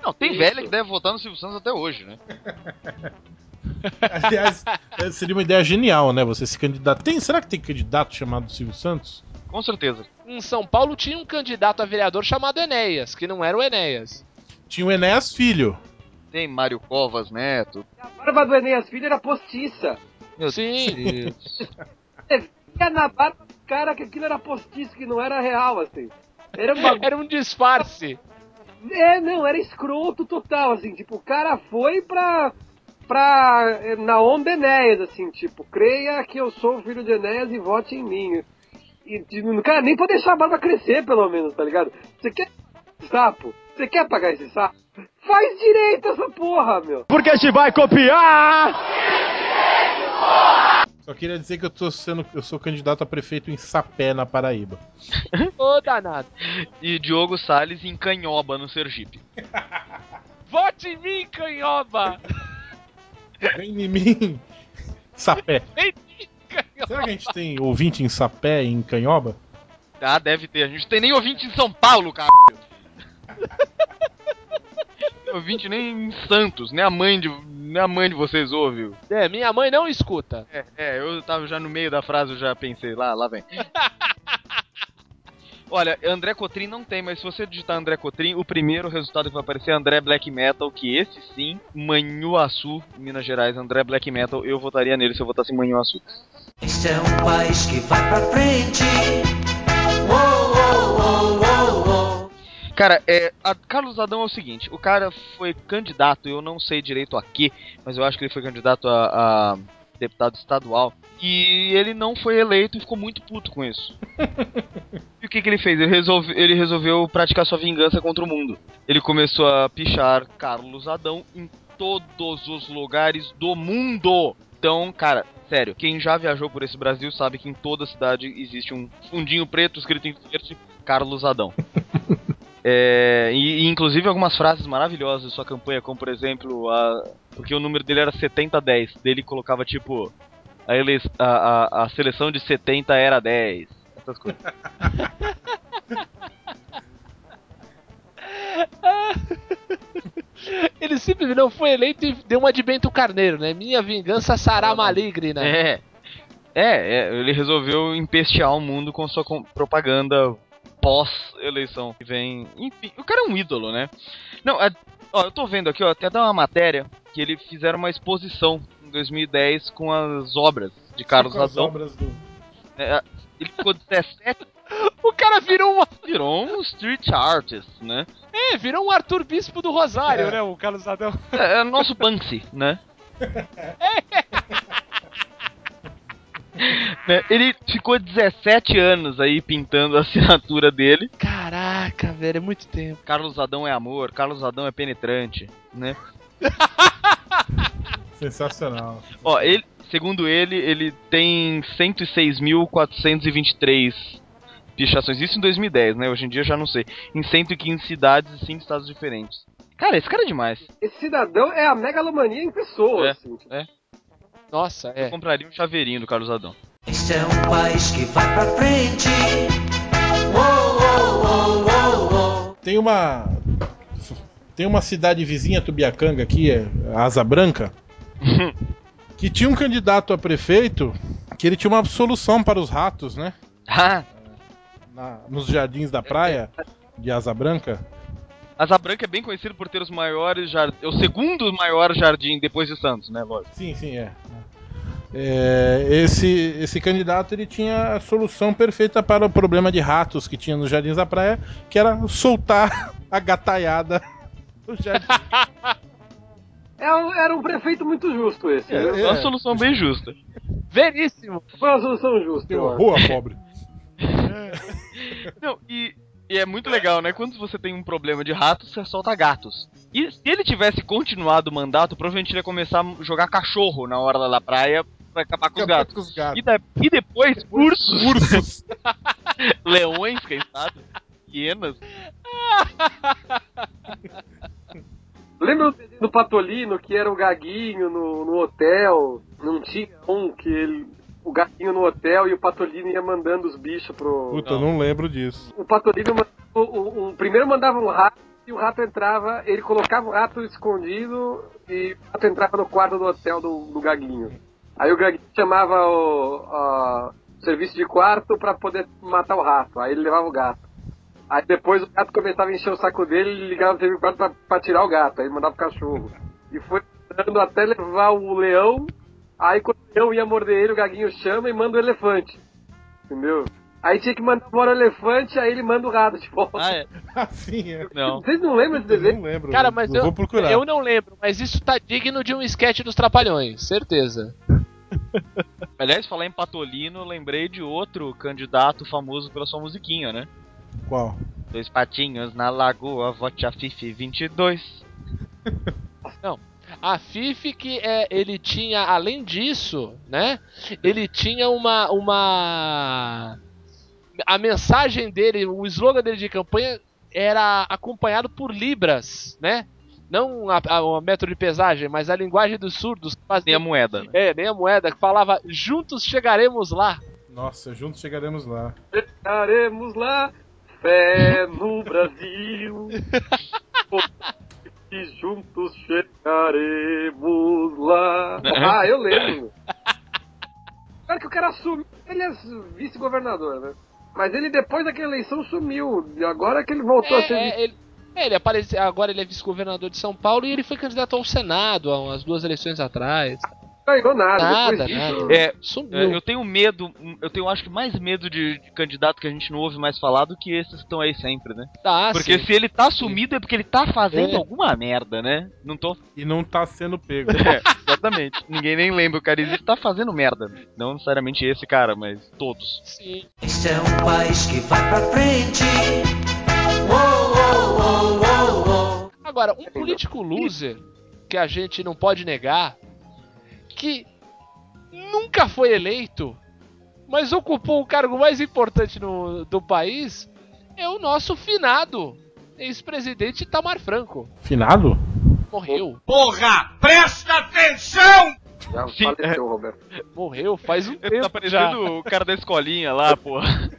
Não, tem Isso. velha que deve votar no Silvio Santos até hoje, né? *laughs* Aliás, é, seria uma ideia genial, né? Você se candidatar. Tem, será que tem candidato chamado Silvio Santos? Com certeza. Em São Paulo tinha um candidato a vereador chamado Enéas, que não era o Enéas. Tinha o Enéas Filho. Tem Mário Covas Neto. A barba do Enéas Filho era postiça. Meu Sim. *laughs* Você via na barba do cara que aquilo era postiço, que não era real, assim. Era um bagulho. Era um disfarce. É, não, era escroto total, assim, tipo, o cara foi pra. pra. eh, na onda Enéas, assim, tipo, creia que eu sou o filho de Enéas e vote em mim. E, tipo, cara, nem pra deixar a barba crescer, pelo menos, tá ligado? Você quer esse sapo? Você quer pagar esse sapo? Faz direito essa porra, meu! Porque se vai copiar! Só queria dizer que eu tô sendo. Eu sou candidato a prefeito em Sapé, na Paraíba. *laughs* Ô, danado. E Diogo Salles em Canhoba, no Sergipe. *laughs* Vote em mim, canhoba! Vem em mim! Sapé. Vem em mim, canhoba! Será que a gente tem ouvinte em Sapé e em Canhoba? Ah, deve ter. A gente tem nem ouvinte em São Paulo, cara. *laughs* Tem ouvinte nem em Santos, nem a mãe de. minha mãe de vocês ouve. É, minha mãe não escuta. É, é, eu tava já no meio da frase, eu já pensei, lá, lá vem. *laughs* Olha, André Cotrim não tem, mas se você digitar André Cotrim, o primeiro resultado que vai aparecer é André Black Metal, que esse sim, Manhuaçu, Minas Gerais, André Black Metal, eu votaria nele se eu votasse em Manhuaçu. Este é um país que vai pra frente. Cara, é, a Carlos Adão é o seguinte, o cara foi candidato, eu não sei direito a quê, mas eu acho que ele foi candidato a, a deputado estadual, e ele não foi eleito e ficou muito puto com isso. *laughs* e o que, que ele fez? Ele, resolve, ele resolveu praticar sua vingança contra o mundo. Ele começou a pichar Carlos Adão em todos os lugares do mundo. Então, cara, sério, quem já viajou por esse Brasil sabe que em toda cidade existe um fundinho preto escrito em verde Carlos Adão. *laughs* É, e, e, inclusive algumas frases maravilhosas de sua campanha, como por exemplo, a, porque o número dele era 70-10, dele colocava tipo a, ele, a, a, a seleção de 70 era 10, essas coisas. *laughs* Ele simplesmente não foi eleito e deu uma de Bento Carneiro, né? Minha vingança será maligna. É. É, é, ele resolveu empestear o mundo com sua propaganda pós-eleição. Que vem. Enfim, o cara é um ídolo, né? Não, é- ó, eu tô vendo aqui, ó, até dá uma matéria que ele fizeram uma exposição em 2010 com as obras de Carlos Com as Adão. obras do- É, ele ficou 17, *laughs* O cara virou uma. virou um street artist, né? É, virou um Arthur Bispo do Rosário, É. né? O Carlos Adão. É, é nosso Banksy, né? Né, *laughs* *laughs* Ele ficou 17 anos aí pintando a assinatura dele. Caraca, velho, é muito tempo. Carlos Adão é amor, Carlos Adão é penetrante, né? *laughs* Sensacional. Ó, ele, segundo ele, ele tem 106.423 pichações. Isso em 2010, né? Hoje em dia eu já não sei. Em 115 cidades e 5 estados diferentes. Cara, esse cara é demais. Esse cidadão é a megalomania em pessoa, É. assim. tipo, Nossa, Eu é. compraria um chaveirinho do Carlos Adão. Este é um país que vai pra frente. Uou, uou, uou. Tem uma. Tem uma cidade vizinha, Tubiacanga, aqui, é Asa Branca, *laughs* que tinha um candidato a prefeito que ele tinha uma solução para os ratos, né? Ah, Na- nos jardins da praia de Asa Branca. Asa Branca é bem conhecido por ter os maiores jardins. É o segundo maior jardim depois de Santos, né? Lógico. Sim, sim, é. É, esse, esse candidato ele tinha a solução perfeita para o problema de ratos que tinha nos jardins da praia, que era soltar a gataiada no jardim. *laughs* É um- era um prefeito muito justo esse. É, viu? É uma solução bem justa. Veríssimo. Foi uma solução justa. Tem eu uma acho. rua pobre. *laughs* Não, e, e é muito legal, né? Quando você tem um problema de ratos, você solta gatos. E se ele tivesse continuado o mandato, provavelmente ele ia começar a jogar cachorro na hora da praia pra acabar com os gatos. com os gatos. E, da- e depois, *laughs* ursos, Ursos. *laughs* leões, quem sabe? Hienas. *laughs* Lembra do Patolino, que era o Gaguinho no, no hotel? Não tinha um que ele. O Gaguinho no hotel e o Patolino ia mandando os bichos pro. Puta, eu não lembro disso. O Patolino mandava- o, o- o primeiro mandava um rato e o rato entrava, ele colocava o rato escondido e o rato entrava no quarto do hotel do, do Gaguinho. Aí o Gaguinho chamava o, a- o serviço de quarto pra poder matar o rato. Aí ele levava o gato. Aí depois o gato começava a encher o saco dele e ligava o serviço de quarto pra, pra tirar o gato. Aí mandava o cachorro. E foi dando até levar o leão. Aí quando leão ia morder ele, o Gaguinho chama e manda o elefante. Entendeu? Aí tinha que mandar embora o elefante, aí ele manda o rato de volta. Ah, é. *laughs* Assim é. Não. Vocês não lembram desse Eu desenho? não lembro. Cara, mas eu, vou procurar. eu não lembro, mas isso tá digno de um sketch dos Trapalhões, certeza. *laughs* Aliás, falar em Patolino, eu lembrei de outro candidato famoso pela sua musiquinha, né? Qual? Dois patinhos na lagoa, vote a Fifi 22. A Fifi que é, ele tinha, além disso, né? Ele tinha uma uma a mensagem dele, o slogan dele de campanha era acompanhado por libras, né? Não a, a, o metro de pesagem, mas a linguagem dos surdos. que Nem fazia- a moeda. né? É, nem a moeda, que falava juntos chegaremos lá. Nossa, juntos chegaremos lá. Chegaremos lá, fé no *laughs* Brasil. *laughs* e juntos chegaremos Ah, eu lembro. *laughs* Claro que o cara sumiu, ele é vice-governador, né? Mas ele depois daquela eleição sumiu. E agora que ele voltou a ser É, é, ele, é, ele aparece, agora ele é vice-governador de São Paulo e ele foi candidato ao Senado há umas duas eleições atrás. Não ganhou nada. Nada, nada. É, Sumiu. É, eu tenho medo, eu tenho acho que mais medo de, de candidato que a gente não ouve mais falar do que esses que estão aí sempre, né? Tá, porque sim. se ele tá sumido é porque ele tá fazendo É. alguma merda, né? Não tô. E não tá sendo pego. *laughs* É, exatamente. Ninguém nem lembra o cara existe, tá fazendo merda. Não necessariamente esse cara, mas todos. Sim. Este é um país que vai pra frente. Agora, um político loser que a gente não pode negar que nunca foi eleito, mas ocupou o cargo mais importante no, do país é o nosso finado ex-presidente Itamar Franco. Finado? Morreu. Porra, presta atenção! Já faleceu, Roberto. Morreu faz um Ele tempo tá parecendo já. o cara da escolinha lá, porra.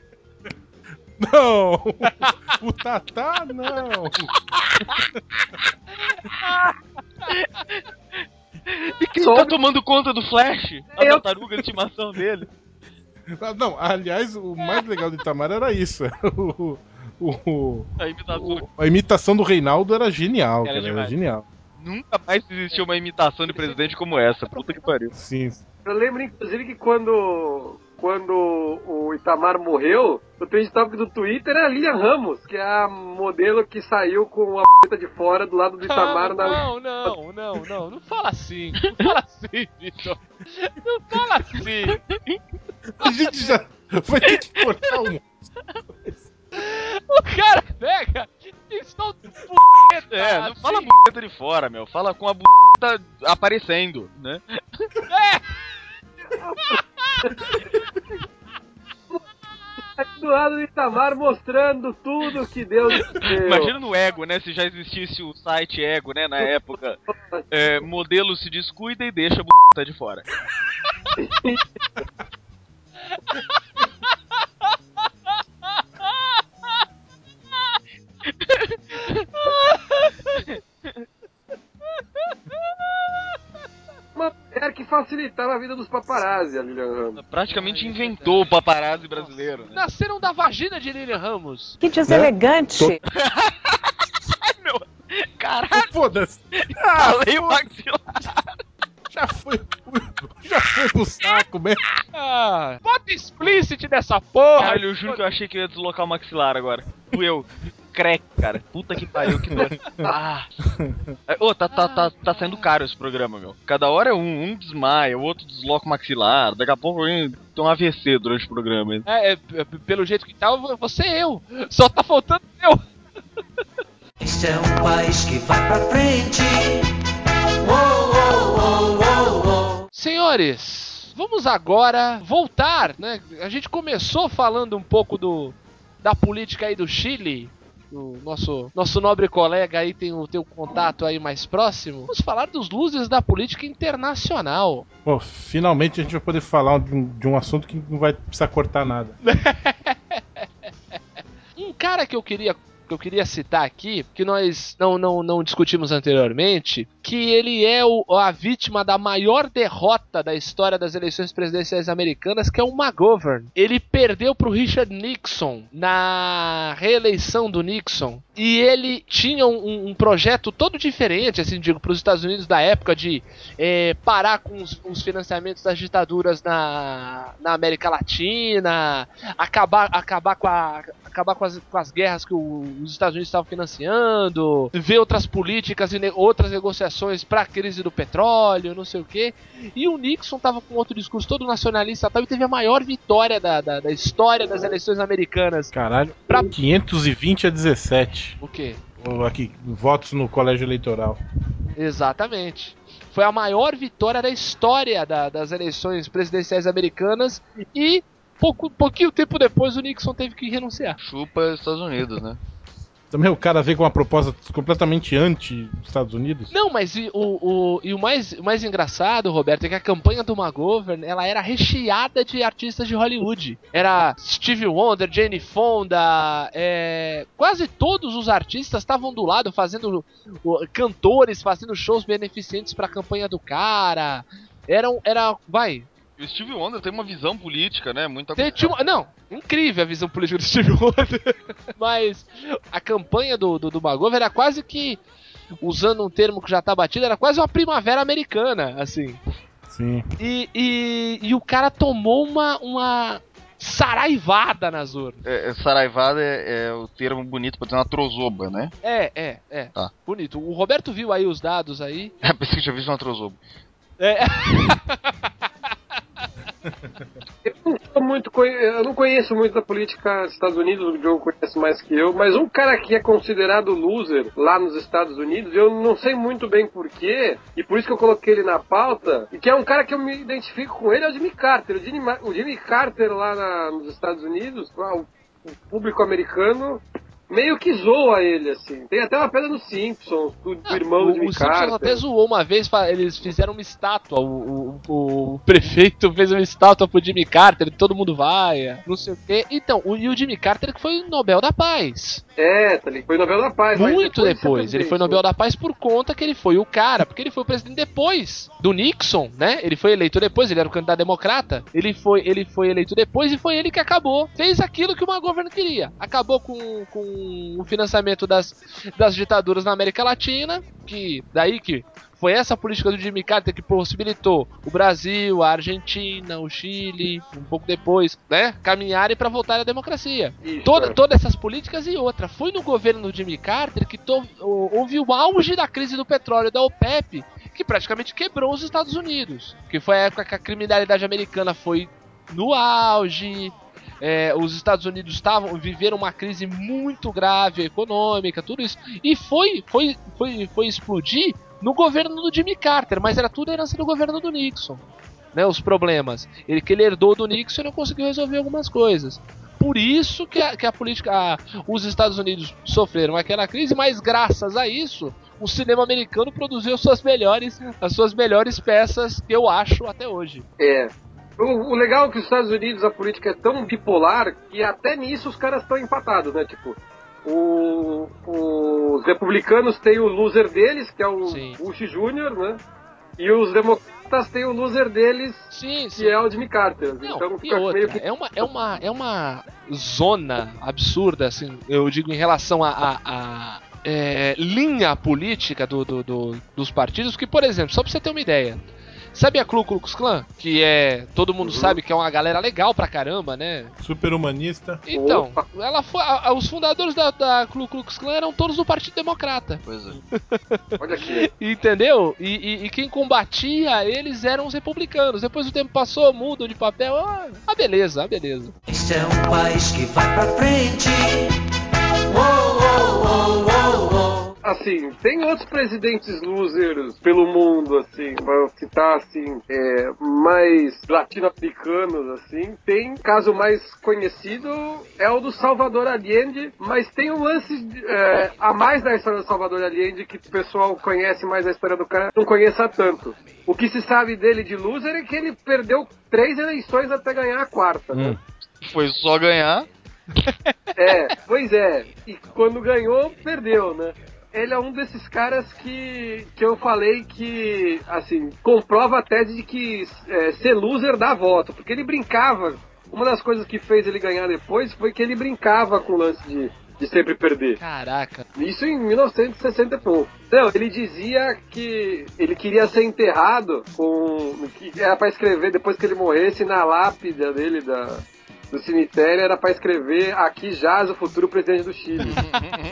Não! O Tatá, não! *laughs* E quem Só- tá tomando conta do Flash? A Eu. tartaruga de estimação dele. Ah, Não, aliás, o mais legal do Itamar era isso. *laughs* O, o- A imitação. o- a imitação do Reinaldo era genial, Era cara, era genial. Nunca mais existiu uma imitação de presidente como essa. Puta que pariu. Sim. Eu lembro, inclusive, que quando, quando o Itamar morreu, o trend topic do Twitter era a Lilian Ramos, que é a modelo que saiu com a p de fora do lado do Itamar na. Não, não, não, não, não fala assim. Não fala assim, Vitor. Não fala assim. A gente já vai ter que cortar um. O cara pega e solta um punheta. *laughs* É, não fala assim. buceta de fora, meu. Fala com a buceta aparecendo, né? Do lado do Itamar mostrando tudo que Deus deu. Imagina no Ego, né? Se já existisse o site Ego, né? Na época. É, modelo se descuida e deixa a buceta de fora. *laughs* Uma mulher que facilitava a vida dos paparazzi, a Lilian Ramos. Praticamente inventou o paparazzi brasileiro, né? Nasceram da vagina de Lilian Ramos. Que deselegante. *laughs* Caralho, Foda-se! *laughs* falei o maxilar. *laughs* Já foi, já foi pro saco mesmo. Ah, bota explicit nessa porra. Caralho, eu juro que eu achei que eu ia deslocar o maxilar agora. Fui eu. Crack, cara. Puta que pariu, que dor. *laughs* Ah. É, Ô, tá, tá, tá, tá saindo caro esse programa, meu. Cada hora é um. Um desmaia, o outro desloca o maxilar. Daqui a pouco tem um AVC durante o programa. É, é, é, pelo jeito que tá, você é eu. Só tá faltando eu. Este é um país que vai pra frente. Uou, uou, uou. Senhores, vamos agora voltar, né? A gente começou falando um pouco do da política aí do Chile. O nosso, nosso nobre colega aí tem o teu contato aí mais próximo. Vamos falar dos luzes da política internacional. Pô, finalmente a gente vai poder falar de um, de um assunto que não vai precisar cortar nada. *laughs* Um cara que eu queria que eu queria citar aqui, que nós não, não, não discutimos anteriormente, que ele é o, a vítima da maior derrota da história das eleições presidenciais americanas, que é o McGovern. Ele perdeu para o Richard Nixon na reeleição do Nixon. E ele tinha um, um projeto todo diferente, assim, digo, para os Estados Unidos da época de é, parar com os, os financiamentos das ditaduras na, na América Latina, acabar, acabar, com, a, acabar com, as, com as guerras que o- os Estados Unidos estavam financiando, ver outras políticas e ne- outras negociações para a crise do petróleo, não sei o que. E o Nixon tava com outro discurso todo nacionalista e tal, e teve a maior vitória da, da, da história das eleições americanas. Caralho, Pra- 520 a 17. O quê? Aqui, votos no colégio eleitoral. Exatamente. Foi a maior vitória da história da- das eleições presidenciais americanas e pouco, pouquinho tempo depois o Nixon teve que renunciar. Chupa Estados Unidos, né? Também o cara veio com uma proposta completamente anti-Estados Unidos. Não, mas e o, o, e o, mais, mais engraçado, Roberto, é que a campanha do McGovern ela era recheada de artistas de Hollywood. Era Stevie Wonder, Jane Fonda, é, quase todos os artistas estavam do lado fazendo cantores, fazendo shows beneficentes para a campanha do cara. Era, era vai, o Steve Wonder tem uma visão política, né? Muito Tem- tinha uma- não, incrível a visão política do *laughs* Steve Wonder. Mas a campanha do, do, do McGovern era quase que, usando um termo que já tá batido, era quase uma primavera americana, assim. Sim. E, e, e o cara tomou uma, uma saraivada nas urnas. É, é, Saraivada é, é o termo bonito pra dizer uma trozoba, né? É, é, é. Tá. Bonito. O Roberto viu aí os dados aí. *laughs* É, pensei que tinha visto uma trozoba. É. *laughs* Eu não, muito eu não conheço muito da política dos Estados Unidos, o Joe conhece mais que eu, mas um cara que é considerado loser lá nos Estados Unidos, eu não sei muito bem porquê, e por isso que eu coloquei ele na pauta, e que é um cara que eu me identifico com ele, é o Jimmy Carter. O Jimmy, o Jimmy Carter lá na- nos Estados Unidos, o público americano. Meio que zoa ele, assim. Tem até uma pedra nos Simpsons, do, do irmão o, do Jimmy o Simpsons até zoou uma vez, eles fizeram uma estátua. O, o- o prefeito fez uma estátua pro Jimmy Carter, todo mundo vai, não sei o quê. Então, o, e o Jimmy Carter que foi o Nobel da Paz. É, tá ligado? Foi Nobel da Paz. Muito depois. você Ele foi. Nobel da Paz por conta que ele foi o cara, porque ele foi o presidente depois do Nixon, né? Ele foi eleito depois, ele era o candidato democrata. Ele foi, ele foi eleito depois e foi ele que acabou. Fez aquilo que o McGovern queria. Acabou com, com o financiamento das, das ditaduras na América Latina, que daí que foi essa política do Jimmy Carter que possibilitou o Brasil, a Argentina, o Chile, um pouco depois, né, caminharem para voltar à democracia. Isso, Toda, é. todas essas políticas e outra. Foi no governo do Jimmy Carter que to- houve o auge da crise do petróleo da OPEP, que praticamente quebrou os Estados Unidos. Que foi a época que a criminalidade americana foi no auge. É, os Estados Unidos estavam viveram uma crise muito grave econômica, tudo isso. E foi, foi, foi, foi explodir no governo do Jimmy Carter, mas era tudo herança do governo do Nixon. Né, os problemas. Ele que ele herdou do Nixon e não conseguiu resolver algumas coisas. Por isso que a, que a política. a- os Estados Unidos sofreram aquela crise, mas graças a isso, o cinema americano produziu suas melhores, as suas melhores peças, que eu acho até hoje. É. O, o legal é que os Estados Unidos a política é tão bipolar que até nisso os caras estão empatados, né? Tipo, o- os republicanos têm o loser deles, que é o Sim. Bush Jr., né? E os democratas têm o loser deles, Sim, sim. que é o Jimmy Carter. Não, então fica outra, meio que. é uma, é uma, é uma zona absurda, assim, eu digo em relação à a, a, é, linha política do, do- do- dos partidos, que, por exemplo, só pra você ter uma ideia, sabe a Ku Klux Klan? Que é, todo mundo sabe que é uma galera legal pra caramba, né? Super humanista. Então, ela foi, a- a- os fundadores da, da Ku Klux Klan eram todos do Partido Democrata. Pois é. *laughs* Olha aqui. Entendeu? E, e- e quem combatia eles eram os republicanos. Depois o tempo passou, mudam de papel. Ah, beleza, ah, beleza. Este é um país que vai pra frente. Uou, uou, uou, uou, uou. Assim, tem outros presidentes losers pelo mundo, assim, pra citar, assim, é, mais latino-americanos, assim. Tem caso mais conhecido é o do Salvador Allende, mas tem um lance é, a mais da história do Salvador Allende que o pessoal conhece mais a história do cara, não conheça tanto. O que se sabe dele de loser é que ele perdeu três eleições até ganhar a quarta, né? Foi só ganhar. É, pois é. E quando ganhou, perdeu, né? Ele é um desses caras que, que eu falei que, assim, comprova a tese de que é, ser loser dá voto. Porque ele brincava. Uma das coisas que fez ele ganhar depois foi que ele brincava com o lance de, de sempre perder. Caraca. Isso em 1960 e pouco. Não, ele dizia que ele queria ser enterrado com. que era pra escrever depois que ele morresse na lápide dele da, do cemitério, era pra escrever aqui jaz o futuro presidente do Chile.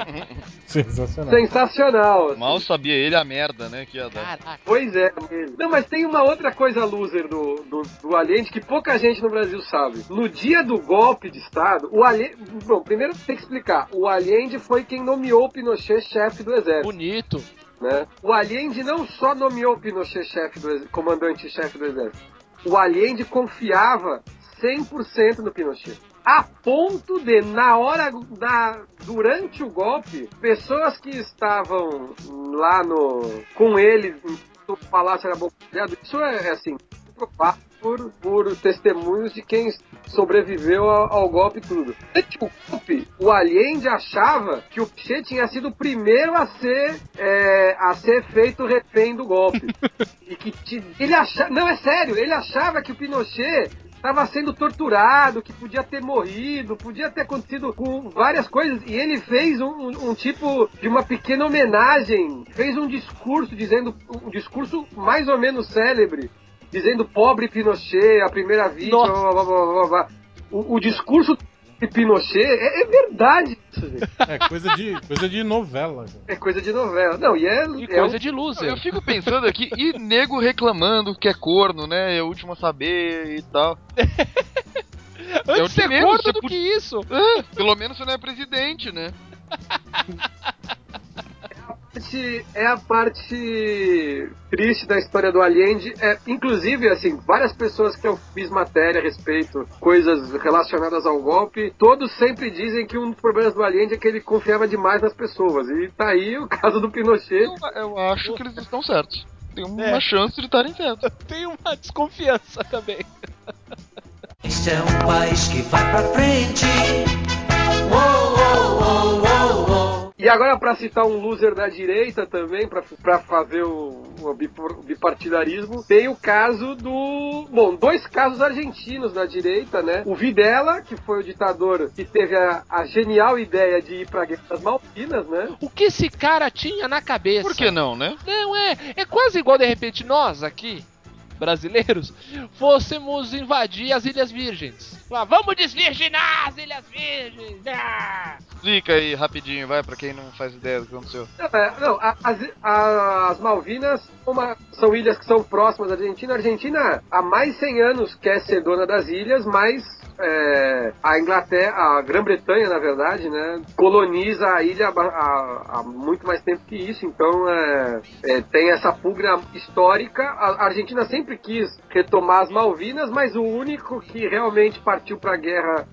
*laughs* Sensacional. Sensacional. assim. Mal sabia ele a merda, né? Que ia dar. Caraca. Pois é. Não, mas tem uma outra coisa loser do, do, do Allende que pouca gente no Brasil sabe. No dia do golpe de Estado, o Allende. Bom, primeiro tem que explicar. O Allende foi quem nomeou o Pinochet chefe do exército. Bonito. né? O Allende não só nomeou Pinochet chefe do ex- comandante-chefe do exército. O Allende confiava 100% no Pinochet. A ponto de, na hora da. durante o golpe, pessoas que estavam lá no. com ele no Palácio era bombardeado, isso é, é assim, provado por, por testemunhos de quem sobreviveu ao, ao golpe e tudo. Antes do golpe, o Allende achava que o Pinochet tinha sido o primeiro a ser, é, a ser feito refém do golpe. *laughs* e que ele achava. Não, é sério, ele achava que o Pinochet estava sendo torturado, que podia ter morrido, podia ter acontecido com várias coisas, e ele fez um, um- um tipo de uma pequena homenagem, fez um discurso dizendo, um discurso mais ou menos célebre, dizendo pobre Pinochet, a primeira vítima, blá, blá, blá, blá. O, o discurso de Pinochet é, é verdade isso, gente. *laughs* É coisa de, coisa de novela. cara. É coisa de novela. Não, e é, Que é coisa um- de loser. Eu fico pensando aqui, e nego reclamando que é corno, né? É o último a saber e tal. *laughs* Antes eu de ser corno você do que isso. É, pelo menos você não é presidente, né? *laughs* parte- é a parte triste da história do Allende. É, inclusive, assim, várias pessoas que eu fiz matéria a respeito, coisas relacionadas ao golpe, todos sempre dizem que um dos problemas do Allende é que ele confiava demais nas pessoas. E tá aí o *laughs* caso do Pinochet. Eu, eu acho que eles estão certos. Tem uma É. chance de estarem certos. *laughs* Tem uma desconfiança também. Este é um país que vai pra frente. Uou, uou, uou, uou, uou. E agora, pra citar um loser da direita também, pra, pra fazer o, o bipartidarismo, tem o caso do. Bom, dois casos argentinos da direita, né? O Videla, que foi o ditador que teve a, a genial ideia de ir pra Guerra das Malvinas, né? O que esse cara tinha na cabeça? Por que não, né? Não, é. É quase igual de repente nós aqui, brasileiros, fôssemos invadir as Ilhas Virgens. Falar, vamos desvirginar as Ilhas Virgens! Ah! Explica aí rapidinho, vai, pra quem não faz ideia do que aconteceu. Não, a- as, as Malvinas uma- são ilhas que são próximas da Argentina. A Argentina há mais de 100 anos quer ser dona das ilhas, mas é, a Inglaterra, a Grã-Bretanha, na verdade, né, coloniza a ilha há, há- há muito mais tempo que isso. Então é, é, tem essa pugna histórica. A Argentina sempre quis retomar as Malvinas, mas o único que realmente partiu para a guerra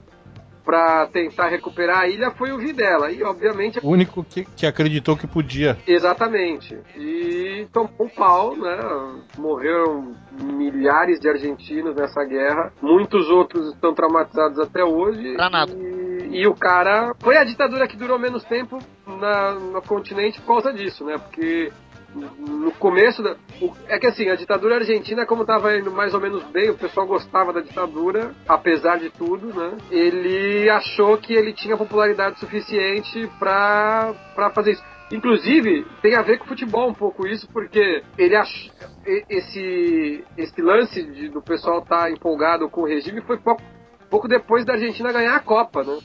para tentar recuperar a ilha foi o Videla. E obviamente O único que, que acreditou que podia. Exatamente. E tomou um pau, né? Morreram milhares de argentinos nessa guerra. Muitos outros estão traumatizados até hoje. Pra nada. E, e o cara. Foi a ditadura que durou menos tempo na- no continente por causa disso, né? Porque no começo da. o- é que assim, a ditadura argentina, como estava indo mais ou menos bem, o pessoal gostava da ditadura, apesar de tudo, né? Ele achou que ele tinha popularidade suficiente pra, pra fazer isso. Inclusive, tem a ver com futebol um pouco isso, porque ele ach... esse, esse lance de- do pessoal estar empolgado com o regime foi pouco, pouco depois da Argentina ganhar a Copa, né?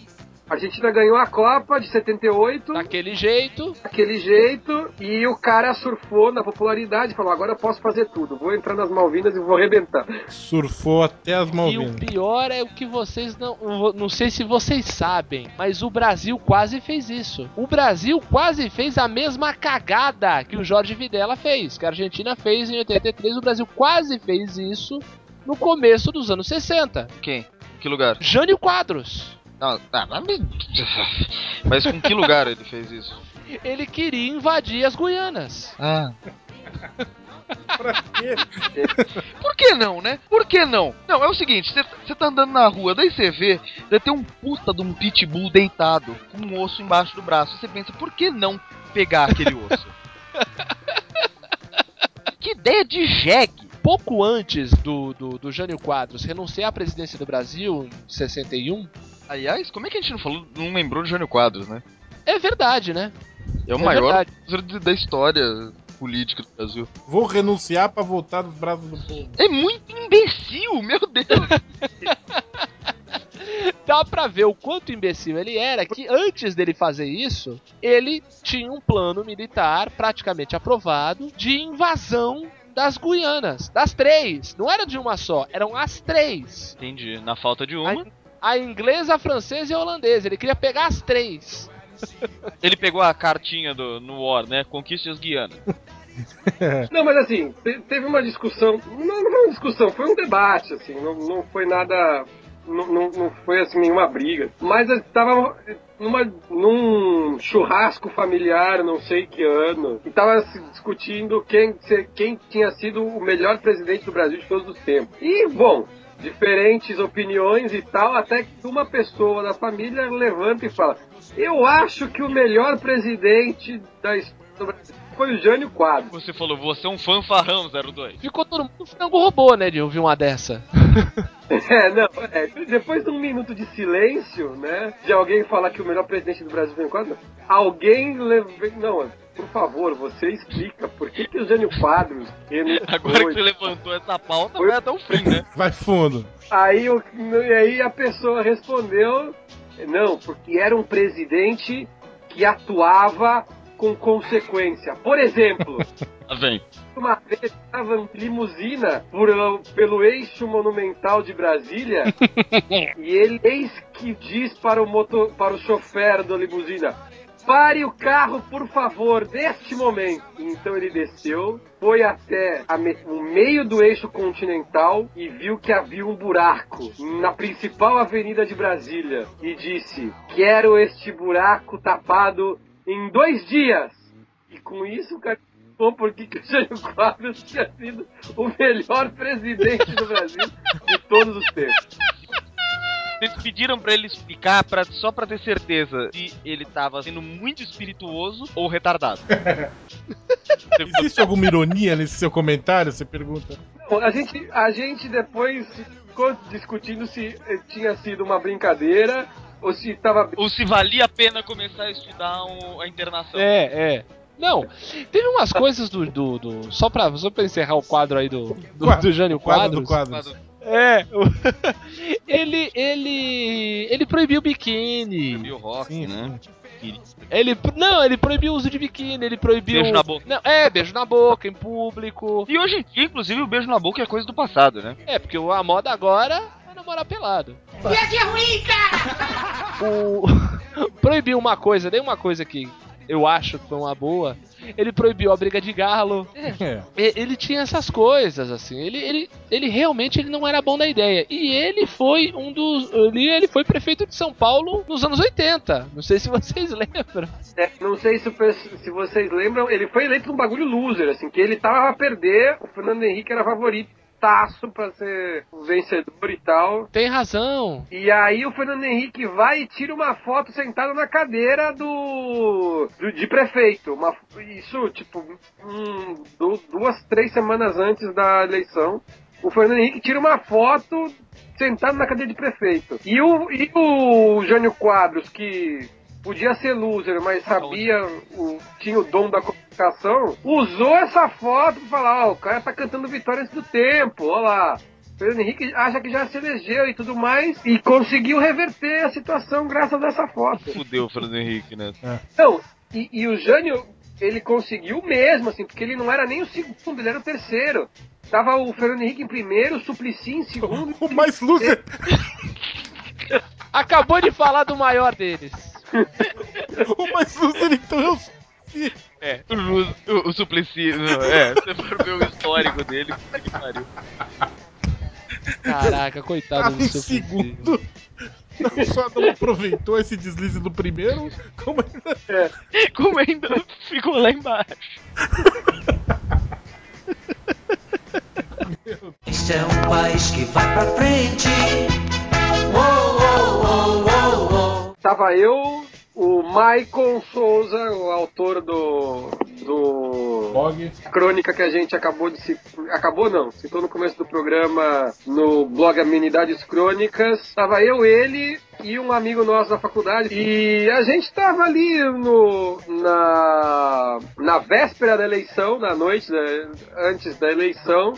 A Argentina ganhou a Copa de 78 Daquele jeito. daquele jeito e o cara surfou na popularidade e falou: agora eu posso fazer tudo, vou entrar nas Malvinas e vou arrebentar. Surfou até as E o Malvinas. pior é o que vocês não. Não sei se vocês sabem, mas o Brasil quase fez isso. O Brasil quase fez a mesma cagada que o Jorge Videla fez, que a Argentina fez em 83. O Brasil quase fez isso no começo dos anos 60. Quem? Em que lugar? Jânio Quadros. Não, mas me- *laughs* mas com que lugar ele fez isso? Ele queria invadir as Guianas. Ah. *laughs* Pra quê? Por que não, né? Por que não? Não, é o seguinte, você tá andando na rua, daí você vê, deve ter um puta de um pitbull deitado, com um osso embaixo do braço. Você pensa, por que não pegar aquele osso? *laughs* que ideia de jegue! Pouco antes do, do, do Jânio Quadros renunciar à presidência do Brasil, em 61, Aliás, como é que a gente não falou, não lembrou de Jânio Quadros, né? é verdade, né? É o É maior verdade. da história política do Brasil. Vou renunciar pra voltar dos braços do povo. É muito imbecil, meu Deus! *laughs* dá pra ver o quanto imbecil ele era que antes dele fazer isso, ele tinha um plano militar praticamente aprovado de invasão das Guianas, das três. Não era de uma só, eram as três. Entendi. Na falta de uma, A inglesa, a francesa e a holandesa. Ele queria pegar as três. *laughs* ele pegou a cartinha do, no War, né? Conquiste as Guianas. *laughs* Não, mas assim, te- teve uma discussão. Não, não foi uma discussão, foi um debate, assim, não, não foi nada. Não, não, não foi assim nenhuma briga. Mas estava numa, num churrasco familiar, não sei que ano, e tava se discutindo quem, quem tinha sido o melhor presidente do Brasil de todos os tempos. E, bom, diferentes opiniões e tal, até que uma pessoa da família levanta e fala: Eu acho que o melhor presidente da história do Brasil foi o Jânio Quadros. Você falou, você é um fanfarrão 02. Ficou todo mundo frango robô, né, de ouvir uma dessa. *laughs* É, não, é, depois de um minuto de silêncio, né, de alguém falar que o melhor presidente do Brasil foi o Quadros, alguém leve... não, por favor, você explica por que, que o Jânio Quadros ele *laughs* Agora foi- que você levantou essa pauta, vai até o fim, né? *laughs* Vai fundo. Aí, o- e aí a pessoa respondeu: não, porque era um presidente que atuava com consequência. Por exemplo, vem. uma vez estava em limusina por, pelo eixo monumental de Brasília *laughs* e ele eis que diz para o, motor, para o chofer da limusina. Pare o carro, por favor, neste momento. Então ele desceu, foi até me- o meio do eixo continental e viu que havia um buraco na principal avenida de Brasília e disse: Quero este buraco tapado em dois dias. E com isso, o cara explicou por que que o Jânio Quadros tinha sido o melhor presidente do Brasil de todos os tempos. Vocês pediram pra ele explicar pra, só pra ter certeza se ele tava sendo muito espirituoso ou retardado. *laughs* Existe alguma ironia nesse seu comentário? Você pergunta. Bom, a gente, a gente depois ficou discutindo se eh, tinha sido uma brincadeira ou se estava Ou se valia a pena começar a estudar um- a internação. É, é. Não, teve umas coisas do. do, do- só, pra, só pra encerrar o quadro aí do, do, Quadro- do Jânio quadro Quadros. do quadro. É. o- *laughs* ele, ele. Ele proibiu biquíni. E o rock, Sim, né? Ele. Não, ele proibiu o uso de biquíni, ele proibiu. Beijo na boca. Não, é, beijo na boca, em público. E hoje em dia, inclusive, o beijo na boca é coisa do passado, né? É, porque a moda agora é namorar pelado. Piadinha ruim, cara! O... *laughs* proibiu uma coisa, nem uma coisa que eu acho que foi uma boa. Ele proibiu a briga de galo. É. Ele tinha essas coisas, assim. Ele, ele, ele realmente ele não era bom da ideia. E ele foi um dos. Ele, ele foi prefeito de São Paulo nos anos 80. Não sei se vocês *laughs* lembram. É, não sei se, se vocês lembram, ele foi eleito num bagulho loser, assim, que ele tava a perder, o Fernando Henrique era favoritaço pra ser o vencedor e tal. Tem razão. E aí o Fernando Henrique vai e tira uma foto sentado na cadeira do, do- de prefeito. Uma, isso, tipo, um, du- duas, três semanas antes da eleição. O Fernando Henrique tira uma foto sentado na cadeira de prefeito. E o, e o Jânio Quadros, que podia ser loser, mas sabia, o, tinha o dom da comunicação, usou essa foto pra falar, ó, o cara tá cantando vitória antes do tempo, ó lá. O Fernando Henrique acha que já se elegeu e tudo mais, e conseguiu reverter a situação graças a essa foto. Fudeu o Fernando Henrique, né? Não, e, e o Jânio, ele conseguiu mesmo, assim, porque ele não era nem o segundo, ele era o terceiro. Tava o Fernando Henrique em primeiro, o Suplicy em segundo. *laughs* O mais loser. Acabou de falar do maior deles. *laughs* O mais loser, então eu. É, o, o, o Suplicy, não, é, você for ver o histórico dele, que pariu. Caraca, coitado Tava do seu segundo. Não só não aproveitou esse deslize do primeiro, como ainda. Como ainda ficou lá embaixo. Este é um país que vai pra frente. Uou, uou, uou, uou, uou. Tava eu, o Maicon Souza, o autor do. do. Bog. crônica que a gente acabou de se. Acabou não, citou no começo do programa no blog Amenidades Crônicas. Tava eu, ele e um amigo nosso da faculdade. E a gente tava ali no. na. na véspera da eleição, na noite da- antes da eleição.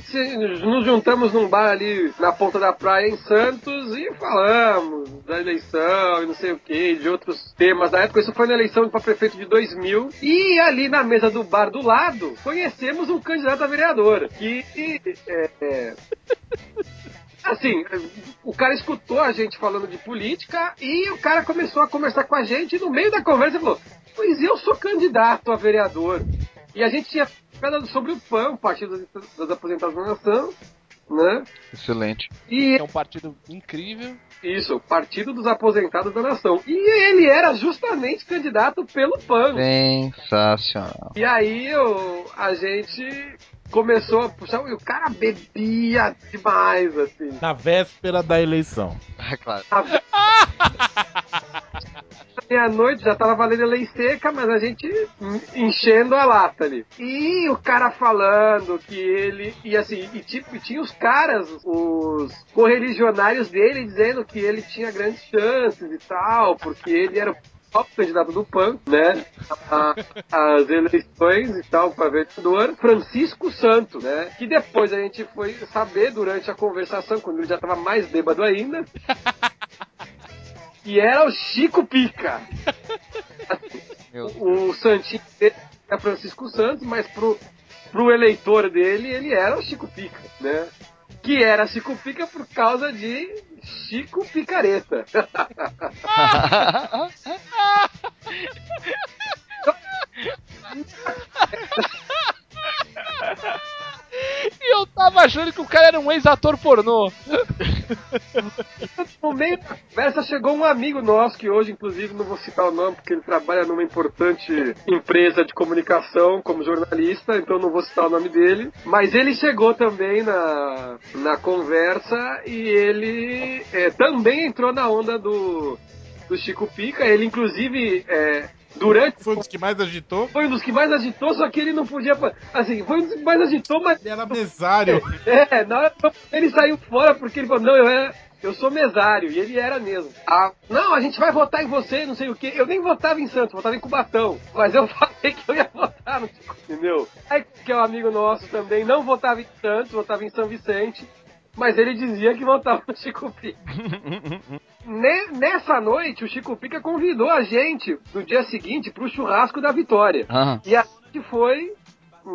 Nos juntamos num bar ali na ponta da praia em Santos e falamos da eleição e não sei o que, de outros temas da época. Isso foi na eleição para prefeito de 2000. E ali na mesa do bar do lado, conhecemos um candidato a vereador. Que. é, é, Assim, o cara escutou a gente falando de política e o cara começou a conversar com a gente e no meio da conversa ele falou: Pois eu sou candidato a vereador. E a gente tinha falado sobre o PAN, o Partido das- das Aposentados da Nação, né? Excelente. E É um partido incrível. Isso, o Partido dos Aposentados da Nação. E ele era justamente candidato pelo PAN. Sensacional. E aí o, a gente começou a puxar e o cara bebia demais, assim. Na véspera da eleição. *laughs* É claro. *laughs* Meia-noite já tava valendo lei seca, mas a gente enchendo a lata ali. E o cara falando que ele. E assim, e tipo, e tinha os caras, os correligionários dele, dizendo que ele tinha grandes chances e tal, porque ele era o próprio candidato do PAN, né? As eleições e tal, para vereador, Francisco Santos, né? Que depois a gente foi saber durante a conversação, quando ele já tava mais bêbado ainda, *laughs* que era o Chico Pica. *laughs* Meu O Santinho era Francisco Santos, mas pro, pro eleitor dele, ele era o Chico Pica, né? Que era Chico Pica por causa de Chico Picareta. *laughs* *laughs* E eu tava achando que o cara era um ex-ator pornô. No meio da conversa chegou um amigo nosso, que hoje, inclusive, não vou citar o nome, porque ele trabalha numa importante empresa de comunicação como jornalista, então não vou citar o nome dele. Mas ele chegou também na, na conversa e ele é, também entrou na onda do, do Chico Pica. Ele, inclusive, é, durante. Foi um dos que mais agitou. Foi um dos que mais agitou, só que ele não podia. Assim, foi um dos que mais agitou, mas Ele era mesário. *laughs* é, na hora que ele saiu fora porque ele falou, não, eu, era, eu sou mesário, e ele era mesmo. Ah, não, a gente vai votar em você, não sei o quê. Eu nem votava em Santos, votava em Cubatão. Mas eu *laughs* falei que eu ia votar no entendeu? Aí que é um amigo nosso também, não votava em Santos, votava em São Vicente. Mas ele dizia que votava no Chico Pica. *laughs* Ne- Nessa noite, o Chico Pica convidou a gente, no dia seguinte, pro churrasco da Vitória. Ah, E a gente foi,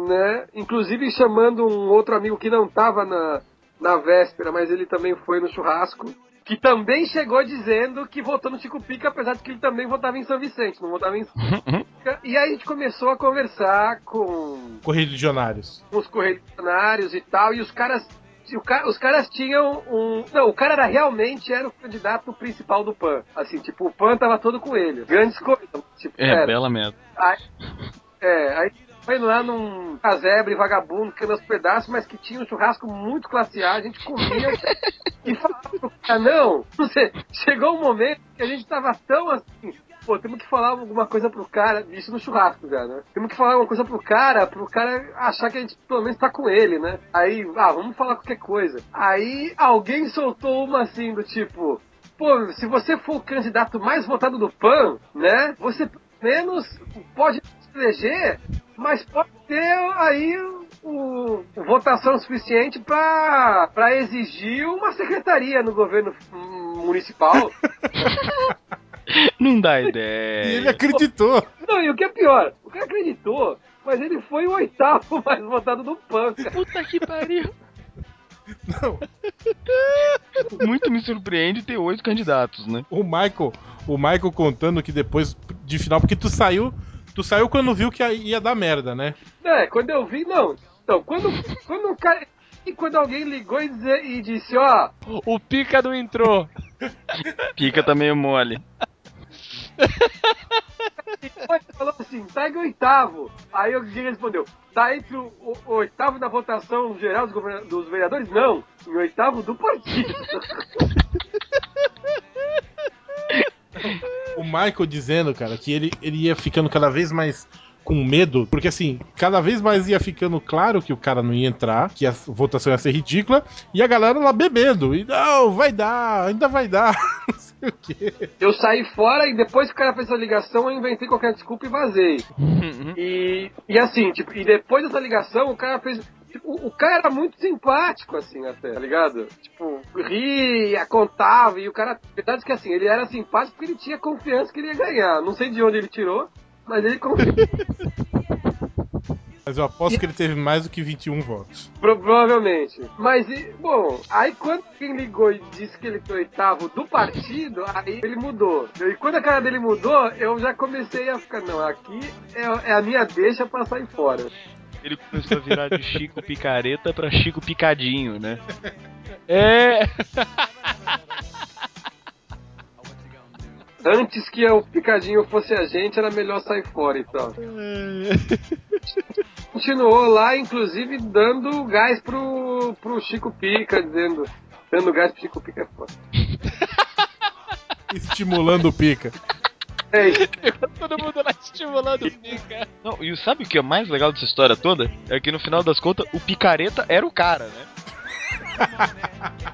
né? Inclusive chamando um outro amigo que não tava na, na véspera, mas ele também foi no churrasco. Que também chegou dizendo que votou no Chico Pica, apesar de que ele também votava em São Vicente, não votava em São Pica. *laughs* E aí a gente começou a conversar com Correligionários. os correligionários e tal, e os caras. Os caras tinham um. Não, o cara era realmente era o candidato principal do PAN. Assim, tipo, o PAN tava todo com ele. Grandes coisas. Tipo, é, era. bela merda. Aí, é, aí foi lá num casebre vagabundo, que nos pedaços, mas que tinha um churrasco muito classe A, a gente comia *laughs* e falava pro cara, não, *laughs* você, chegou um momento que a gente tava tão assim, pô, temos que falar alguma coisa pro cara, isso no churrasco já, né? Temos que falar alguma coisa pro cara, pro cara achar que a gente pelo menos tá com ele, né? Aí, ah, vamos falar qualquer coisa. Aí alguém soltou uma assim, do tipo, pô, se você for o candidato mais votado do PAN, né? Você pelo menos pode se eleger, mas pode ter aí o, votação suficiente pra exigir uma secretaria no governo municipal. *laughs* *laughs* Não dá E ideia. ele acreditou. Não, e o que é pior, o cara acreditou, mas ele foi o oitavo *laughs* mais votado do PAN. cara. Puta que pariu. *laughs* Não. Muito me surpreende ter oito candidatos, né? O Michael, o Michael contando que depois de final, porque tu saiu, tu saiu quando viu que ia dar merda, né? É, quando eu vi, não. Então, quando, quando o cara. E quando alguém ligou e, dizer- e disse, ó, O pica não entrou. Pica tá meio mole. Falou assim, tá em oitavo. Aí alguém respondeu, tá entre o, o- o oitavo da votação geral dos, dos vereadores? Não, em oitavo do partido. *laughs* O Michael dizendo, cara, que ele, ele ia ficando cada vez mais com medo, porque assim, cada vez mais ia ficando claro que o cara não ia entrar, que a votação ia ser ridícula, e a galera lá bebendo. E não, vai dar, ainda vai dar. *laughs* Não sei o quê. Eu saí fora e depois que o cara fez a ligação, eu inventei qualquer desculpa e vazei. E, e assim, tipo, e depois dessa ligação, o cara fez. tipo, o, o cara era muito simpático, assim, até, tá ligado? Tipo, ria, contava, e o cara. A verdade é que assim, ele era simpático porque ele tinha confiança que ele ia ganhar. Não sei de onde ele tirou, mas ele confiou. *laughs* Mas eu aposto que ele teve mais do que 21 votos. Pro- provavelmente. Mas, e- bom, aí quando quem ligou e disse que ele foi oitavo do partido, aí ele mudou. E quando a cara dele mudou, eu já comecei a ficar, não, aqui é, é a minha deixa pra sair fora. Ele começou a virar de Chico Picareta pra Chico Picadinho, né? *laughs* É. antes que o picadinho fosse a gente, era melhor sair fora e pronto. Continuou lá, inclusive, dando gás pro, pro Chico Pica, dizendo. Dando gás pro Chico Pica é foda. *laughs* Estimulando o pica. É isso. Todo mundo lá estimulando o pica. Não, e sabe o que é mais legal dessa história toda? É que no final das contas, o picareta era o cara, né? *laughs*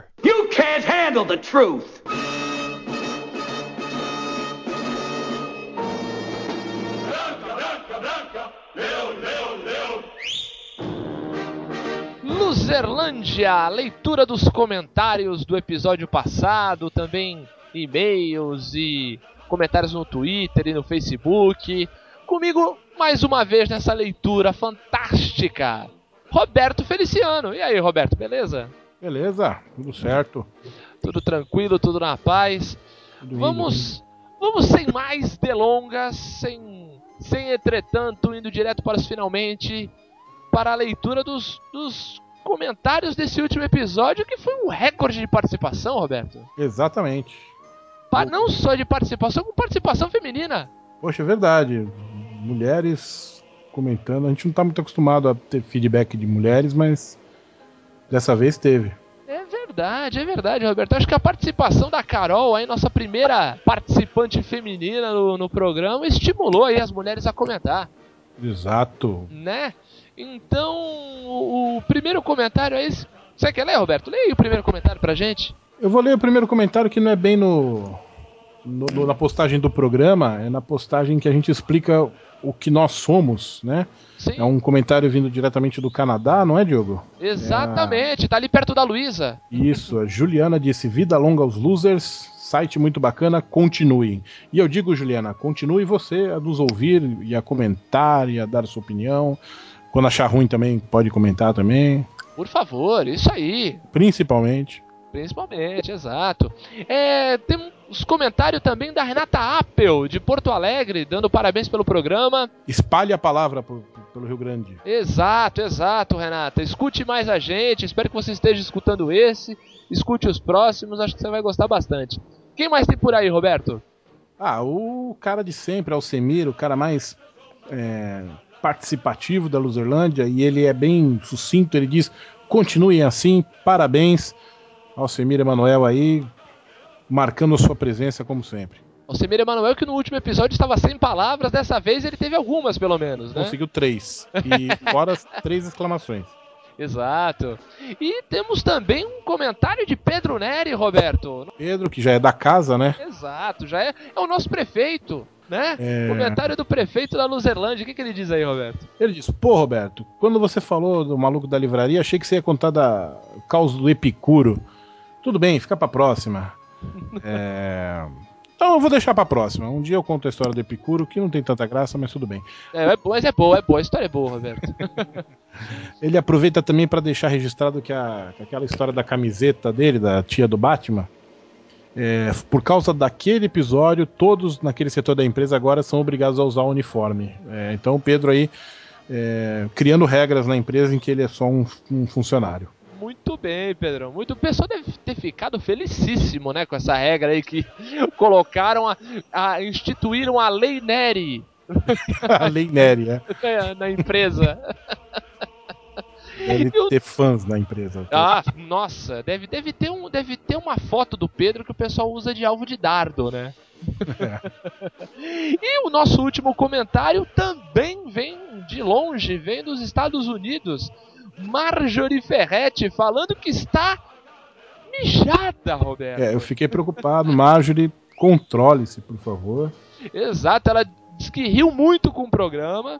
The truth. Luzerlândia, leitura dos comentários do episódio passado, também e-mails e comentários no Twitter e no Facebook. Comigo, mais uma vez, nessa leitura fantástica, Roberto Feliciano. E aí, Roberto, beleza? Beleza, tudo certo. Tudo tranquilo, tudo na paz. Tudo indo, Vamos, vamos sem mais delongas, sem, sem entretanto, indo direto para os finalmente, para a leitura dos, dos comentários desse último episódio, que foi um recorde de participação, Roberto. Exatamente. Pa- não só de participação, como participação feminina. Poxa, é verdade. Mulheres comentando. A gente não tá muito acostumado a ter feedback de mulheres, mas dessa vez teve. É verdade, é verdade, Roberto. Acho que a participação da Carol, aí, nossa primeira participante feminina no, no programa, estimulou aí as mulheres a comentar. Exato. né? Então, o, o primeiro comentário é esse. Você quer ler, Roberto? Leia o primeiro comentário pra gente. Eu vou ler o primeiro comentário que não é bem no, no- no- na postagem do programa, é na postagem que a gente explica o que nós somos, né? Sim, É um comentário vindo diretamente do Canadá, não é, Diogo? exatamente. Tá ali perto da Luísa. Isso, a Juliana disse: Vida longa aos losers, site muito bacana, continuem. E eu digo, Juliana, continue você a nos ouvir e a comentar e a dar sua opinião. Quando achar ruim também, pode comentar também, Por favor, isso aí. principalmente. Principalmente, exato. É, tem uns comentários também da Renata Appel, de Porto Alegre, dando parabéns pelo programa. Espalhe a palavra por- por- pelo Rio Grande. Exato, exato, Renata. Escute mais a gente. Espero que você esteja escutando esse. Escute os próximos. Acho que você vai gostar bastante. Quem mais tem por aí, Roberto? Ah, o cara de sempre, Alcemir, o cara mais é, participativo da Luzerlândia, e ele é bem sucinto, ele diz: continuem assim, parabéns. Alcemir Emanuel aí, marcando sua presença como sempre. O Semir Emanuel, que no último episódio estava sem palavras, dessa vez ele teve algumas, pelo menos, né? Conseguiu três. E fora as três exclamações. *laughs* Exato. E temos também um comentário de Pedro Neri, Roberto. Pedro, que já é da casa, né? Exato, já é, é o nosso prefeito, né? É. Comentário do prefeito da Luzerlândia. O que, que ele diz aí, Roberto? Ele disse: Pô, Roberto, quando você falou do maluco da livraria, achei que você ia contar da causa do Epicuro. Tudo bem, fica pra próxima. *laughs* É, Então eu vou deixar pra próxima. Um dia eu conto a história do Epicuro, que não tem tanta graça, mas tudo bem. É, é bom, mas é boa, é boa. A história é boa, Roberto. *laughs* Ele aproveita também pra deixar registrado que, a- que aquela história da camiseta dele, da tia do Batman, é, por causa daquele episódio, todos naquele setor da empresa agora são obrigados a usar o uniforme. É, então o Pedro aí é, criando regras na empresa em que ele é só um- um funcionário. Muito bem, Pedrão. Muito. O pessoal deve ter ficado felicíssimo, né, com essa regra aí que *laughs* colocaram a, a instituíram a Lei Neri *laughs* A Lei Nery, né? né, *laughs* na empresa. Deve Eu- ter fãs na empresa. Ah, nossa, deve, deve, ter um, deve ter uma foto do Pedro que o pessoal usa de alvo de dardo, né? e o nosso último comentário também vem de longe, vem dos Estados Unidos. Marjorie Ferretti falando que está mijada, Roberto. É, eu fiquei preocupado. Marjorie, controle-se, por favor. Exato, ela diz que riu muito com o programa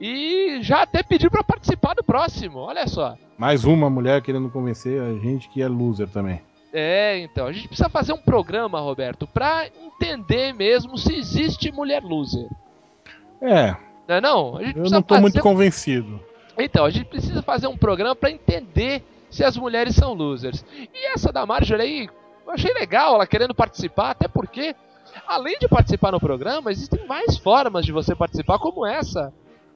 e já até pediu para participar do próximo. Olha só. Mais uma mulher querendo convencer a gente que é loser também. É, então, a gente precisa fazer um programa, Roberto, pra entender mesmo se existe mulher loser. É, Não é não? A gente eu não tô fazer... muito convencido. Então, a gente precisa fazer um programa pra entender se as mulheres são losers. E essa da Marjorie aí, eu achei legal ela querendo participar, até porque, além de participar no programa, existem mais formas de você participar, como essa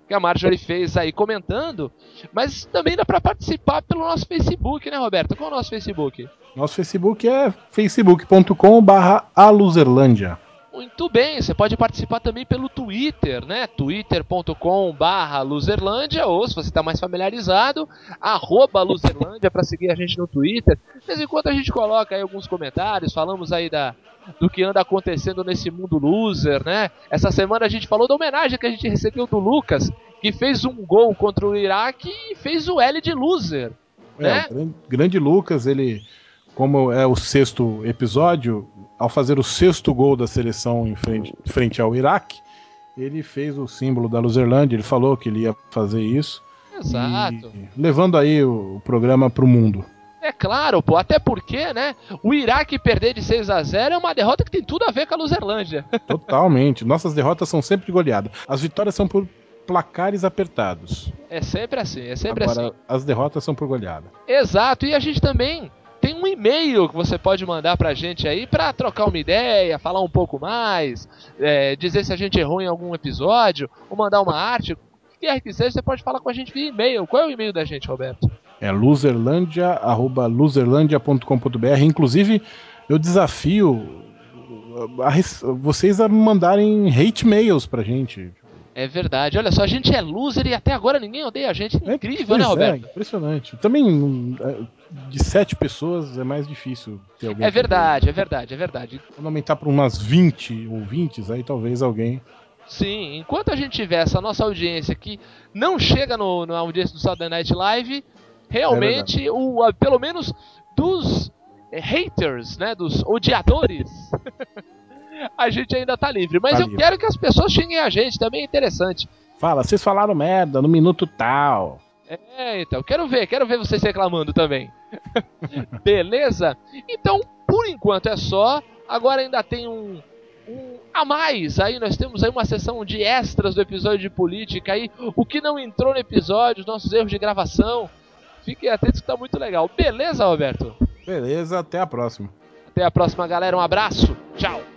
que a Marjorie fez aí comentando, mas também dá pra participar pelo nosso Facebook, né, Roberto? Qual é o nosso Facebook? Nosso Facebook é facebook.com barra aluzerlândia. Muito bem, você pode participar também pelo Twitter, né? twitter.com barra Luzerlândia, ou se você está mais familiarizado, arroba Luzerlândia para seguir a gente no Twitter. De vez em quando a gente coloca aí alguns comentários, falamos aí da, do que anda acontecendo nesse mundo loser, né? Essa semana a gente falou da homenagem que a gente recebeu do Lucas, que fez um gol contra o Iraque e fez o L de loser. É, Né? grande, grande Lucas, ele, como é o sexto episódio, ao fazer o sexto gol da seleção em frente, frente ao Iraque, ele fez o símbolo da Luzerlândia, ele falou que ele ia fazer isso. Exato. Levando aí o, o programa pro mundo. É claro, pô, até porque, né? O Iraque perder de 6 a 0 é uma derrota que tem tudo a ver com a Luzerlândia. *laughs* Totalmente. Nossas derrotas são sempre goleadas. As vitórias são por placares apertados. É sempre assim, é sempre Agora, assim. as derrotas são por goleada. Exato, e a gente também tem um e-mail que você pode mandar pra gente aí pra trocar uma ideia, falar um pouco mais, é, dizer se a gente errou em algum episódio, ou mandar uma arte. O que quer que seja, você pode falar com a gente via e-mail. Qual é o e-mail da gente, Roberto? É loserlandia, arroba. Inclusive, eu desafio vocês a mandarem hate mails pra gente. É verdade, olha só, a gente é loser e até agora ninguém odeia a gente. É Incrível, né, é, Roberto? impressionante. Também, é, de sete pessoas é mais difícil ter alguém. É verdade, é verdade, é verdade. Quando aumentar para umas 20 ouvintes, aí talvez alguém. Sim, enquanto a gente tiver essa nossa audiência que não chega no, na audiência do Saturday Night Live, realmente, o, a- pelo menos dos haters, né, dos odiadores, *laughs* a gente ainda tá livre. Mas Tá eu livre. quero que as pessoas xinguem a gente, também é interessante. Fala, vocês falaram merda no minuto tal. É, então, quero ver, quero ver vocês reclamando também. *laughs* Beleza? Então, por enquanto é só. Agora ainda tem um, um a mais. Aí nós temos aí uma sessão de extras do episódio de política aí. O que não entrou no episódio, os nossos erros de gravação. Fiquem atentos que tá muito legal. Beleza, Roberto? Beleza, até a próxima. Até a próxima, galera. Um abraço. Tchau.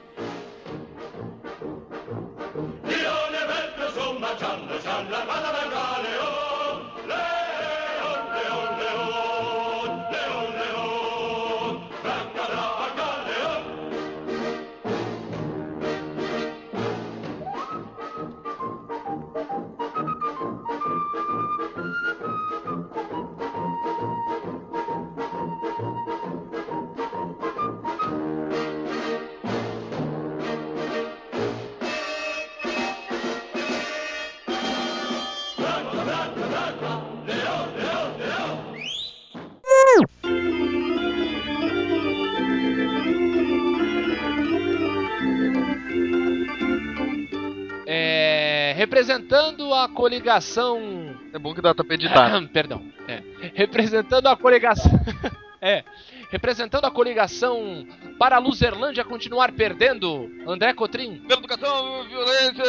Representando a coligação É bom que dá pra editar. *coughs* Perdão. É. Representando a coligação. *laughs* é. Representando a coligação para a Luzerlândia continuar perdendo, André Cotrim. Pela educação, violência,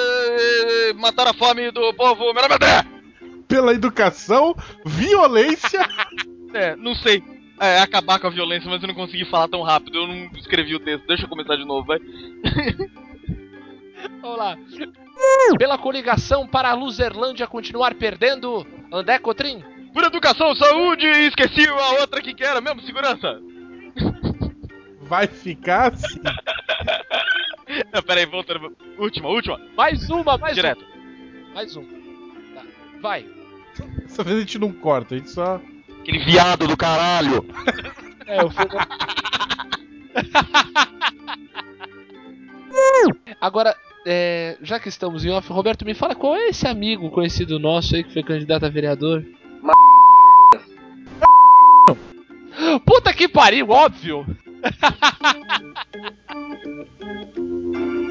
matar a fome do povo. Meu nome é André! Pela educação, violência. *laughs* É, não sei. É, acabar com a violência, mas eu não consegui falar tão rápido. Eu não escrevi o texto. Deixa eu começar de novo, vai. *laughs* Vamos lá. Pela coligação para a Luzerlândia continuar perdendo, André Cotrim. Por educação, saúde, e esqueci a outra que era mesmo, segurança. Vai ficar assim. *laughs* Não, pera aí, voltando. Última, última. Mais uma, mais Direto. um. Mais um. Tá. Vai. Dessa vez a gente não corta, a gente só. Aquele viado do caralho. *laughs* É, eu fui... *laughs* Agora, é, já que estamos em off, Roberto, me fala qual é esse amigo conhecido nosso aí que foi candidato a vereador? *laughs* Puta que pariu, óbvio! *laughs*